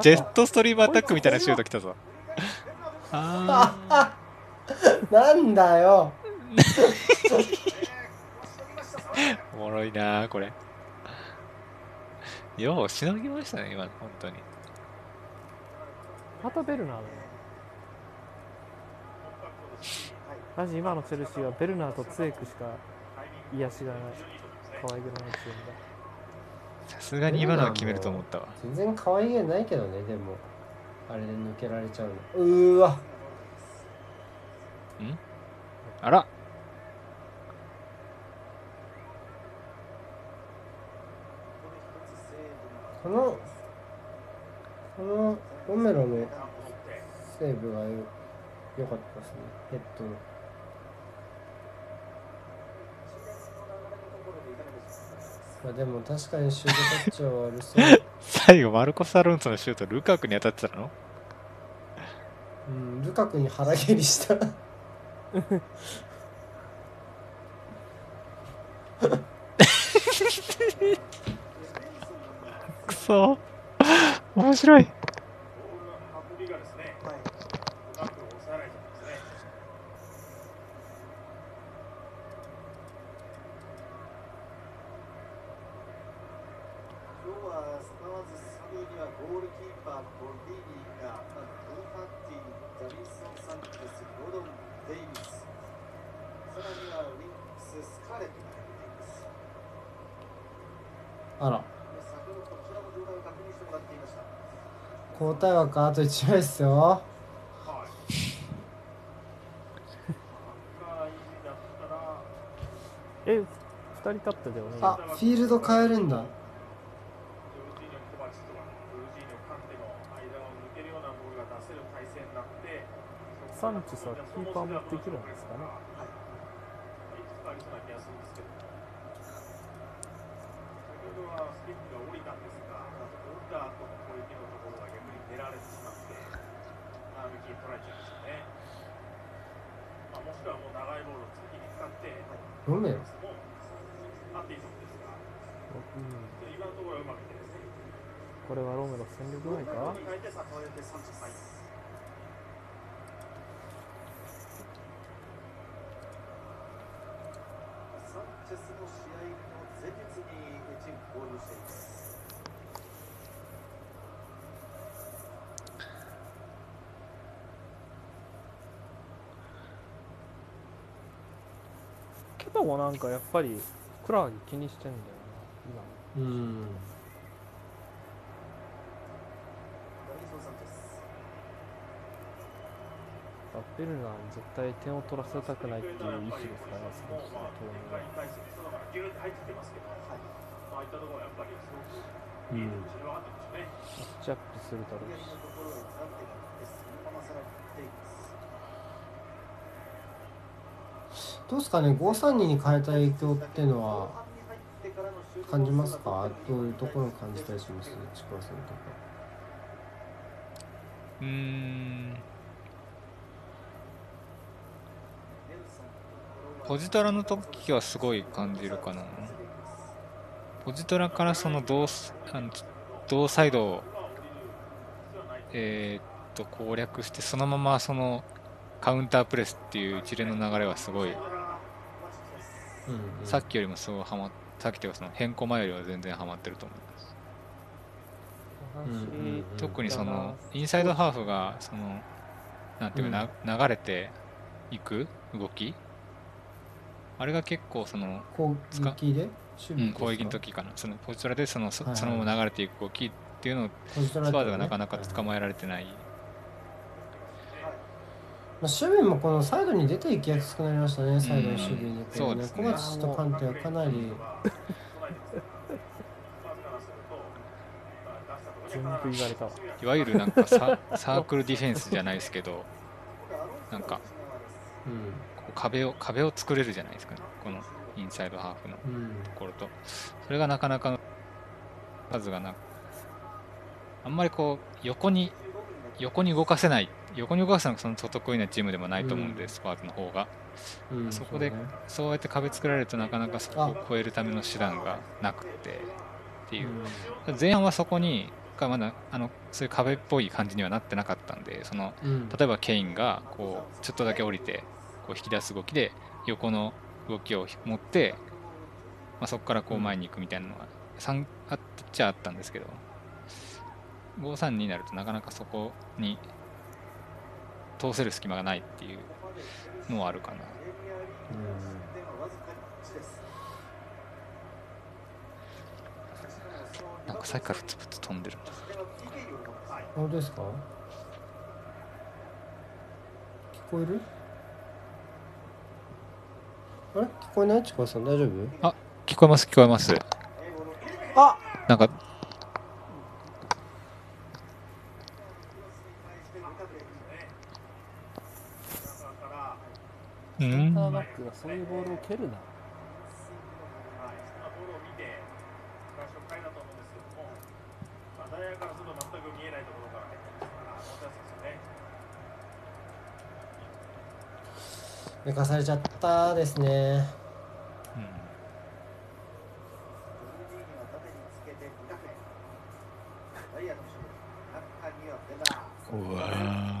ジェットストリームアタックみたいなシュート来たぞ。ああなんだよー、おもろいなー、これ。よう、しのぎましたね、今、本当に。またベルナーだよマジ今のチェルシーはベルナーとツエクしか癒しがない可愛げのないチームださすがに今のは決めると思ったわ。全然可愛げないけどねでも。あれで抜けられちゃうの。うーわ。あら。このこのロメロのセーブがよ良かったですね。ヘッドのまあでも確かにシュートタッチは悪そう。最後、マルコス・アロンソのシュート、ルカクに当たってたの？うんルカクに腹蹴りした。くそ。面白い。ボールの運びがですね、うまく抑えられてますね。今日はスパワーズ3位にはゴールキーパーボディーニーがブーファッティダビンソン・サンチェスゴドン・デイビスさらにはウィンクス・スカーレットが入っていますあら先ほどこちらの状態を確認してもらっていました交代枠あと1枚ですよ。え二人立ってたよねあフィールド変えるんだ。サンチェスはキーパーもできるんですかねいくつかありそうな気がするんですけど、先ほどはスキップが降りたんですが、降りた後の攻撃のところが逆に出られてしまって、あのキー取られちゃいましたね。まあ、もしくはもう長いボールを次に使って、ロメロもあっていいと思うんですが、うん、今のところはうまくいってないですね。これはロメロ戦力外かに変えてさ、これでサンチェス。はいサンチェスの試合の前日にチーム合流しています。ケパもなんかやっぱりクラゲ気にしてんだよなうん。ベルナーに絶対点を取らせたくないっていう意思ですからねそのもうまあ、当展開に対して、そのからギューッと入はうん。マッチアップするだろうし左のところへ暫定がってそのままさらに振っています。どうですかね532に変えた影響っていうのは感じますか？どういうところを感じたりします？ちくわさんとか。うーん。ポジトラの時はすごい感じるかな。ポジトラからその同あの同サイドをえーっと攻略してそのままそのカウンタープレスっていう一連の流れはすごいうんうん。さっきよりもすごいハマっさっきというかその変更前よりは全然ハマってると思います。うんうんうん特にそのインサイドハーフがそのなんていうかな、流れていく動き？あれが結構その、攻撃で？うん、攻撃の時かな。そのポジトラでそのそはいはいそのまま流れていく動きっていうのをスパーズがなかなか捕まえられてない、まあ、守備もこのサイドに出ていきやすくなりましたね、サイドの守備に。そうですね。コバチとカンテはかなり、全部言われたわ。いわゆるなんかサ サークルディフェンスじゃないですけどなんかうん、こう壁を壁を作れるじゃないですかね。このインサイドハーフのうん、ところと。それがなかなか数がなあんまりこう横に横に動かせない横に動かすのがその得意なチームでもないと思うんで、うん。スパーズの方が。うん、そこでそうやって壁作られるとなかなかそこを超えるための手段がなくてっていう。前半はそこにがまだあのそういう壁っぽい感じにはなってなかったんでそのうん、例えばケインがこうちょっとだけ降りてこう引き出す動きで横の動きを持って、まあ、そこからこう前に行くみたいなのは3あっちゃあったんですけど5-3になるとなかなかそこに通せる隙間がないっていうのはあるかな。なんかさっきからふつふつ飛んでる本当ですか？聞こえる？あれ？聞こえない？ちくわさん大丈夫？聞こえます聞こえます。あ！なんかセンターんバックがそういうボールを蹴るな。はい、まあ、ボールを見て、初回だと思うんですけども、まあ、大学からすると全く見えないところから入ってますから、本当ですよね。寝かされちゃったですね。うん。うわーい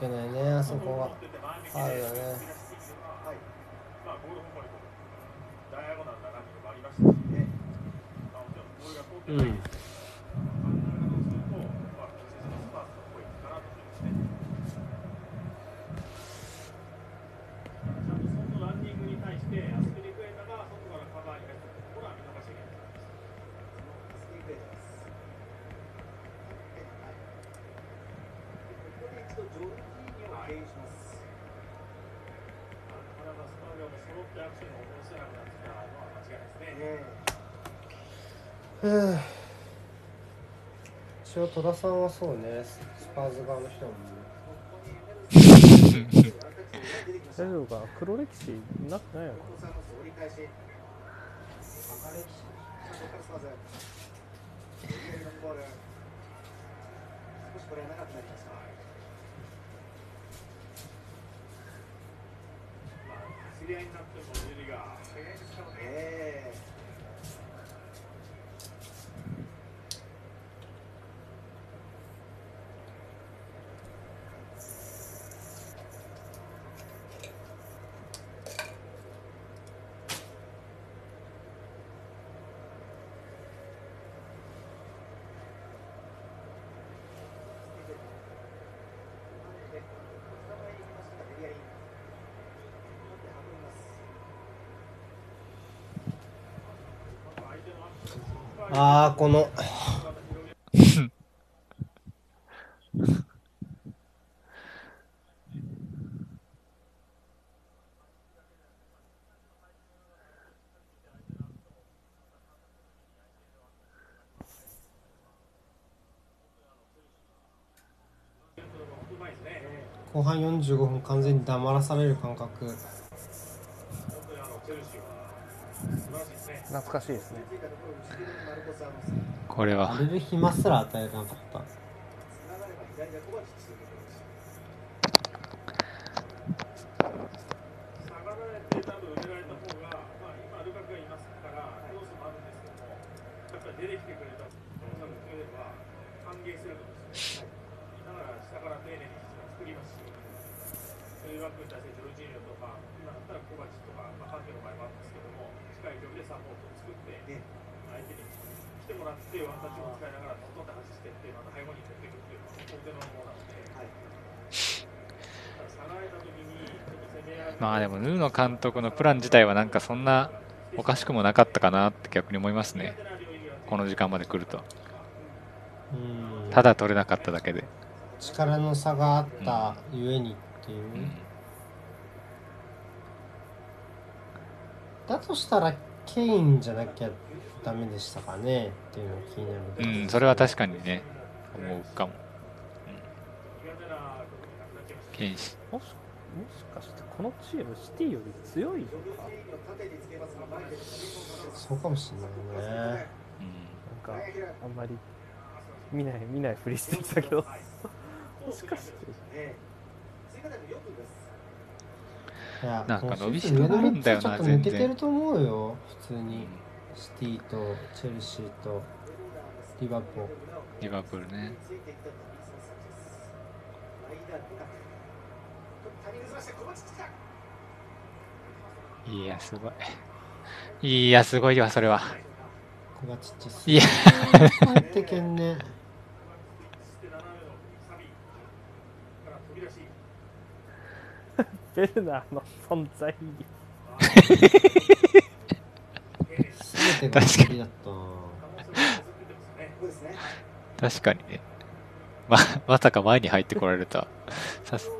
けないねあそこは。あるよね、うんまあ、先生のスパーズの声かなと思いますね。ちゃんとそのランニングに対して、アスピリクエタが外からカバーに入ってくるところは見逃しちゃいけないです。なかなかスパーズが揃ってアクションを起こせなくなってきたのはう一応戸田さんはそうねスパーズ側の人も。大丈夫かな黒歴史になってないのかり合いになってもジュリがああこの。後半45分完全に黙らされる感覚。懐かしいですね。あこれは。れで暇すら与えなかった下がられて多分埋められた方が、まあ、今ルカクがいますから要素もあるんですけどもやっぱり出てきてくれたおそらくトイレは歓迎すると思うんですよだから下から丁寧に作りますしそういう枠に対してジョルジーニョとか今だったらコバチとか、まあ、カンテの場合もあるんですけども近い距離でサポートを作ってね相手に来てもらってワンタッチも使いながらトントンと走ってってまた背後に持っていくっていうのは当然のものなので、はいただ下がられた時にちょっと攻められまあでもヌーノ監督のプラン自体はなんかそんなおかしくもなかったかなって逆に思いますね。この時間まで来ると。うん。ただ取れなかっただけで、力の差があったゆえにっていう、うん。だとしたらケインじゃなきゃダメでしたかねっていうのが気になるけど。うん、それは確かにね思うかも。ケイン氏もしもしかしてこのチームシティより強いのか。そうかもしれないね。うんなんかあんまり見ない見ないふりしてたけど。もしかして。なんか伸びしろがあるんだよな上の三つちょっと抜けてると思うよ普通に。うシティとチェルシーとリバプール。んリバプールね。ついやすごい。いやすごいわそれは。コバチッチスいや。入ってけんね。ベルナーの存在全てが好きだったな。そうですね確かにね。ままさか前に入ってこられた。さす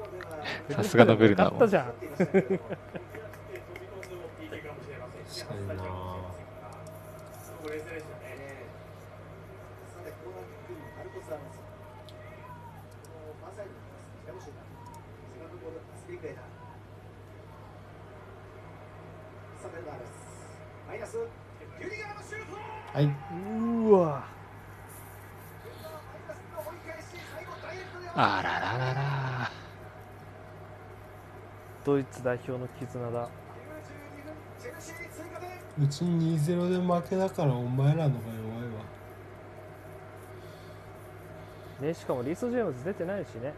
さすがのベルナーも。勝ったじゃん。はい。うーわ。あららららドイツ代表の絆だ。92分チェルシーに追加点うち2-0で負けだからお前らの方が弱いわ。ねしかもリース・ジェームズ出てないしね。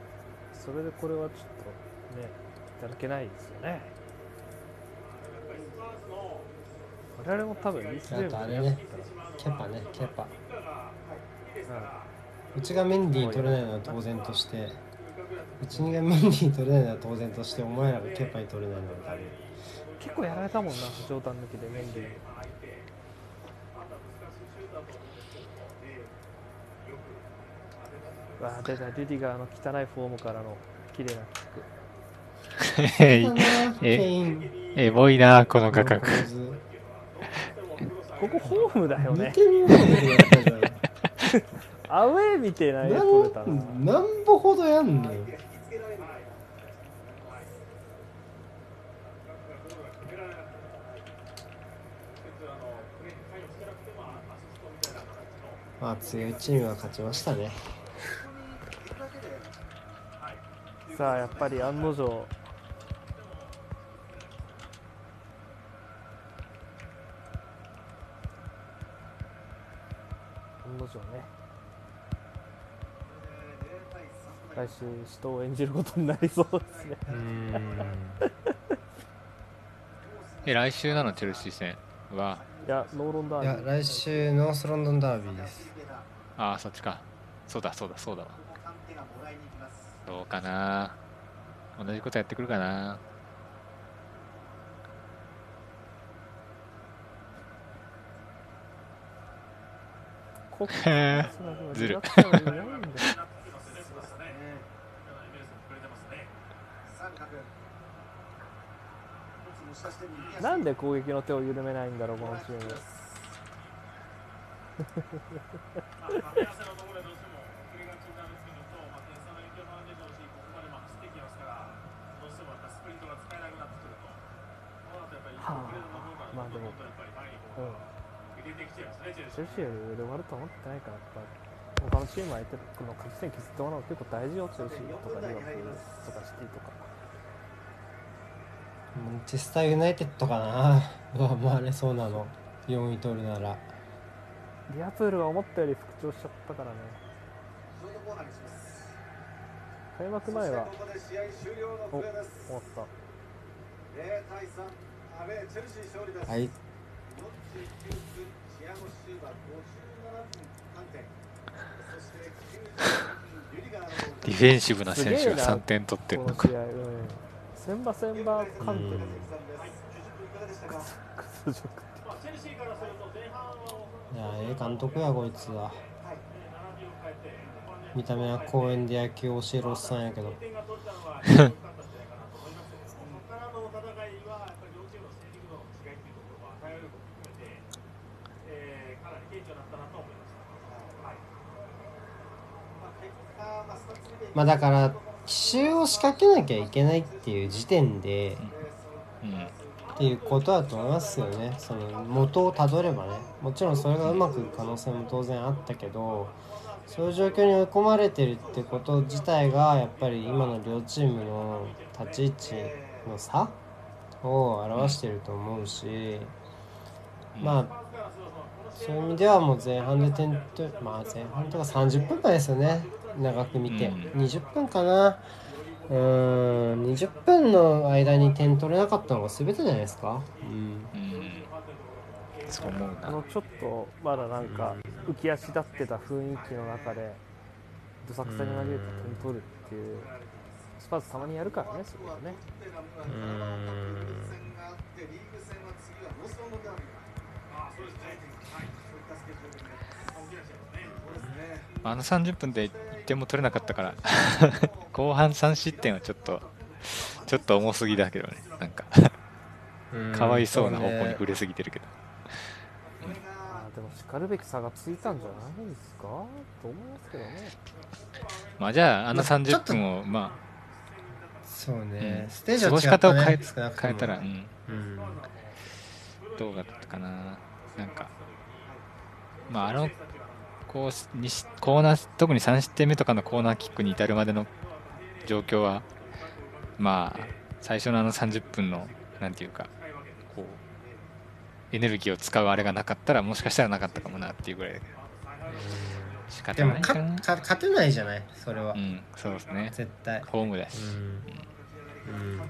それでこれはちょっとねいただけないですよね。我々も多分リース・ジェームズあねケパねケパ。うん。うちがメンディー取れないのは当然としてうちがメンディー取れないのは当然としてお前らがケパに取れないのはダメ結構やられたもんな上段抜きでメンディわあ出たリュディガーの汚いフォームからの綺麗なキック。ええエモいなこの画角。ここホームだよね アウェーみたいな絵な撮れたな。んなんぼほどやんのよまあ強いチームが勝ちましたね さあ、やっぱり案の定。案の定ね。来週、人を演じることになりそうですね。うん え、来週なの、チェルシー戦は？いや、ノーロンダいやービー。来週ノースロンドンダービーですああ、そっちか。そうだ、そうだ、そうだわ。どうかな。同じことやってくるかな。ずるリラクションいないんだよ三角持ち出して右足なんで攻撃の手を緩めないんだろう、このチーム。はあ、まあでも、うん。チェルシーより上で終わると思ってないから、やっぱ他のチーム相手の勝ち点削ってもらうの結構大事よ、チェルシーとかリバプールとかシティとか。マンチェスターユナイテッドかな上回れそうなの。4位取るなら。リアプールが思ったより復調しちゃったからね。開幕前は、そしてここで試合終了のお、終笛です。わった。0対3アウェーチェルシー勝利です。はい。49分チアゴ・シューバー57分判定そして92分リュディフェンシブな選手がすげえな3点取ってるのか。千葉千葉観点うん90分いかがでした。か屈辱いやええ監督やこいつは。見た目は公園で野球を教えるおっさんやけど。まあだから奇襲を仕掛けなきゃいけないっていう時点でうん。っていうことだと思いますよね。その元をたどればね。もちろんそれがうまくいく可能性も当然あったけどそういう状況に追い込まれてるってこと自体がやっぱり今の両チームの立ち位置の差を表してると思うしまあそういう意味ではもう前半で点とまあ前半とか30分前ですよね長く見て、うん。20分かな。うーん20分の間に点取れなかったのが全てじゃないですか。うん。うん。そう思うな。あのちょっとまだなんか浮き足立ってた雰囲気の中でどさくさに投げると点取るっていうスパーズたまにやるからねそれはね。うーん。あの30分で1点も取れなかったから、後半3失点はちょっと、ちょっと重すぎだけどね。なんか、かわいそうな方向に触れすぎてるけど。あーでもしかるべき差がついたんじゃないんですか？と思いますけどね。まあじゃあ、あのまあちょっ30と分を、まそうあ、ね、うん。ステージは過ごし違ったね方を変え変えたら、うん、うん。どうだったかな。なんか、まあ、あの、こうにしコーナー、特に3失点目とかのコーナーキックに至るまでの状況は、まあ、最初のあの30分の、なんていうか、こう、エネルギーを使うあれがなかったら、もしかしたらなかったかもなっていうぐらいだけど、仕でもか方ないかな。か勝てないじゃない？それは、うん、そうですね。絶対ホームだし。うんうん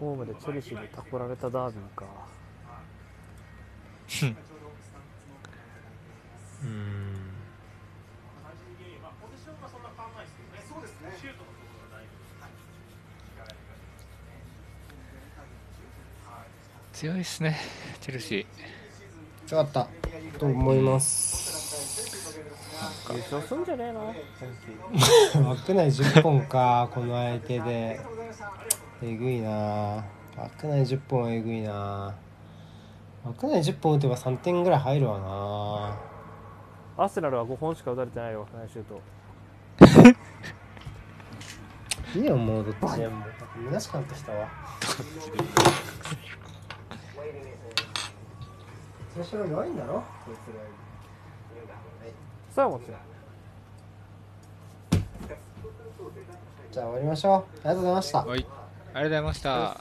ホームでチェルシーにタコられたダービーか。強いですね、チェルシ強かったと思います。優勝すんじゃねえの？枠内10本かこの相手でえぐいな。枠内10本はえぐいな。枠内10本打てば3点ぐらい入るわな。アーセナルは5本しか打たれてないよナイスシュート。いいよもうどっちでも。みなしくなってきたわ。調子が弱いんだろ？こいつらさあもちろんじゃあ終わりましょう。ありがとうございました。はいありがとうございました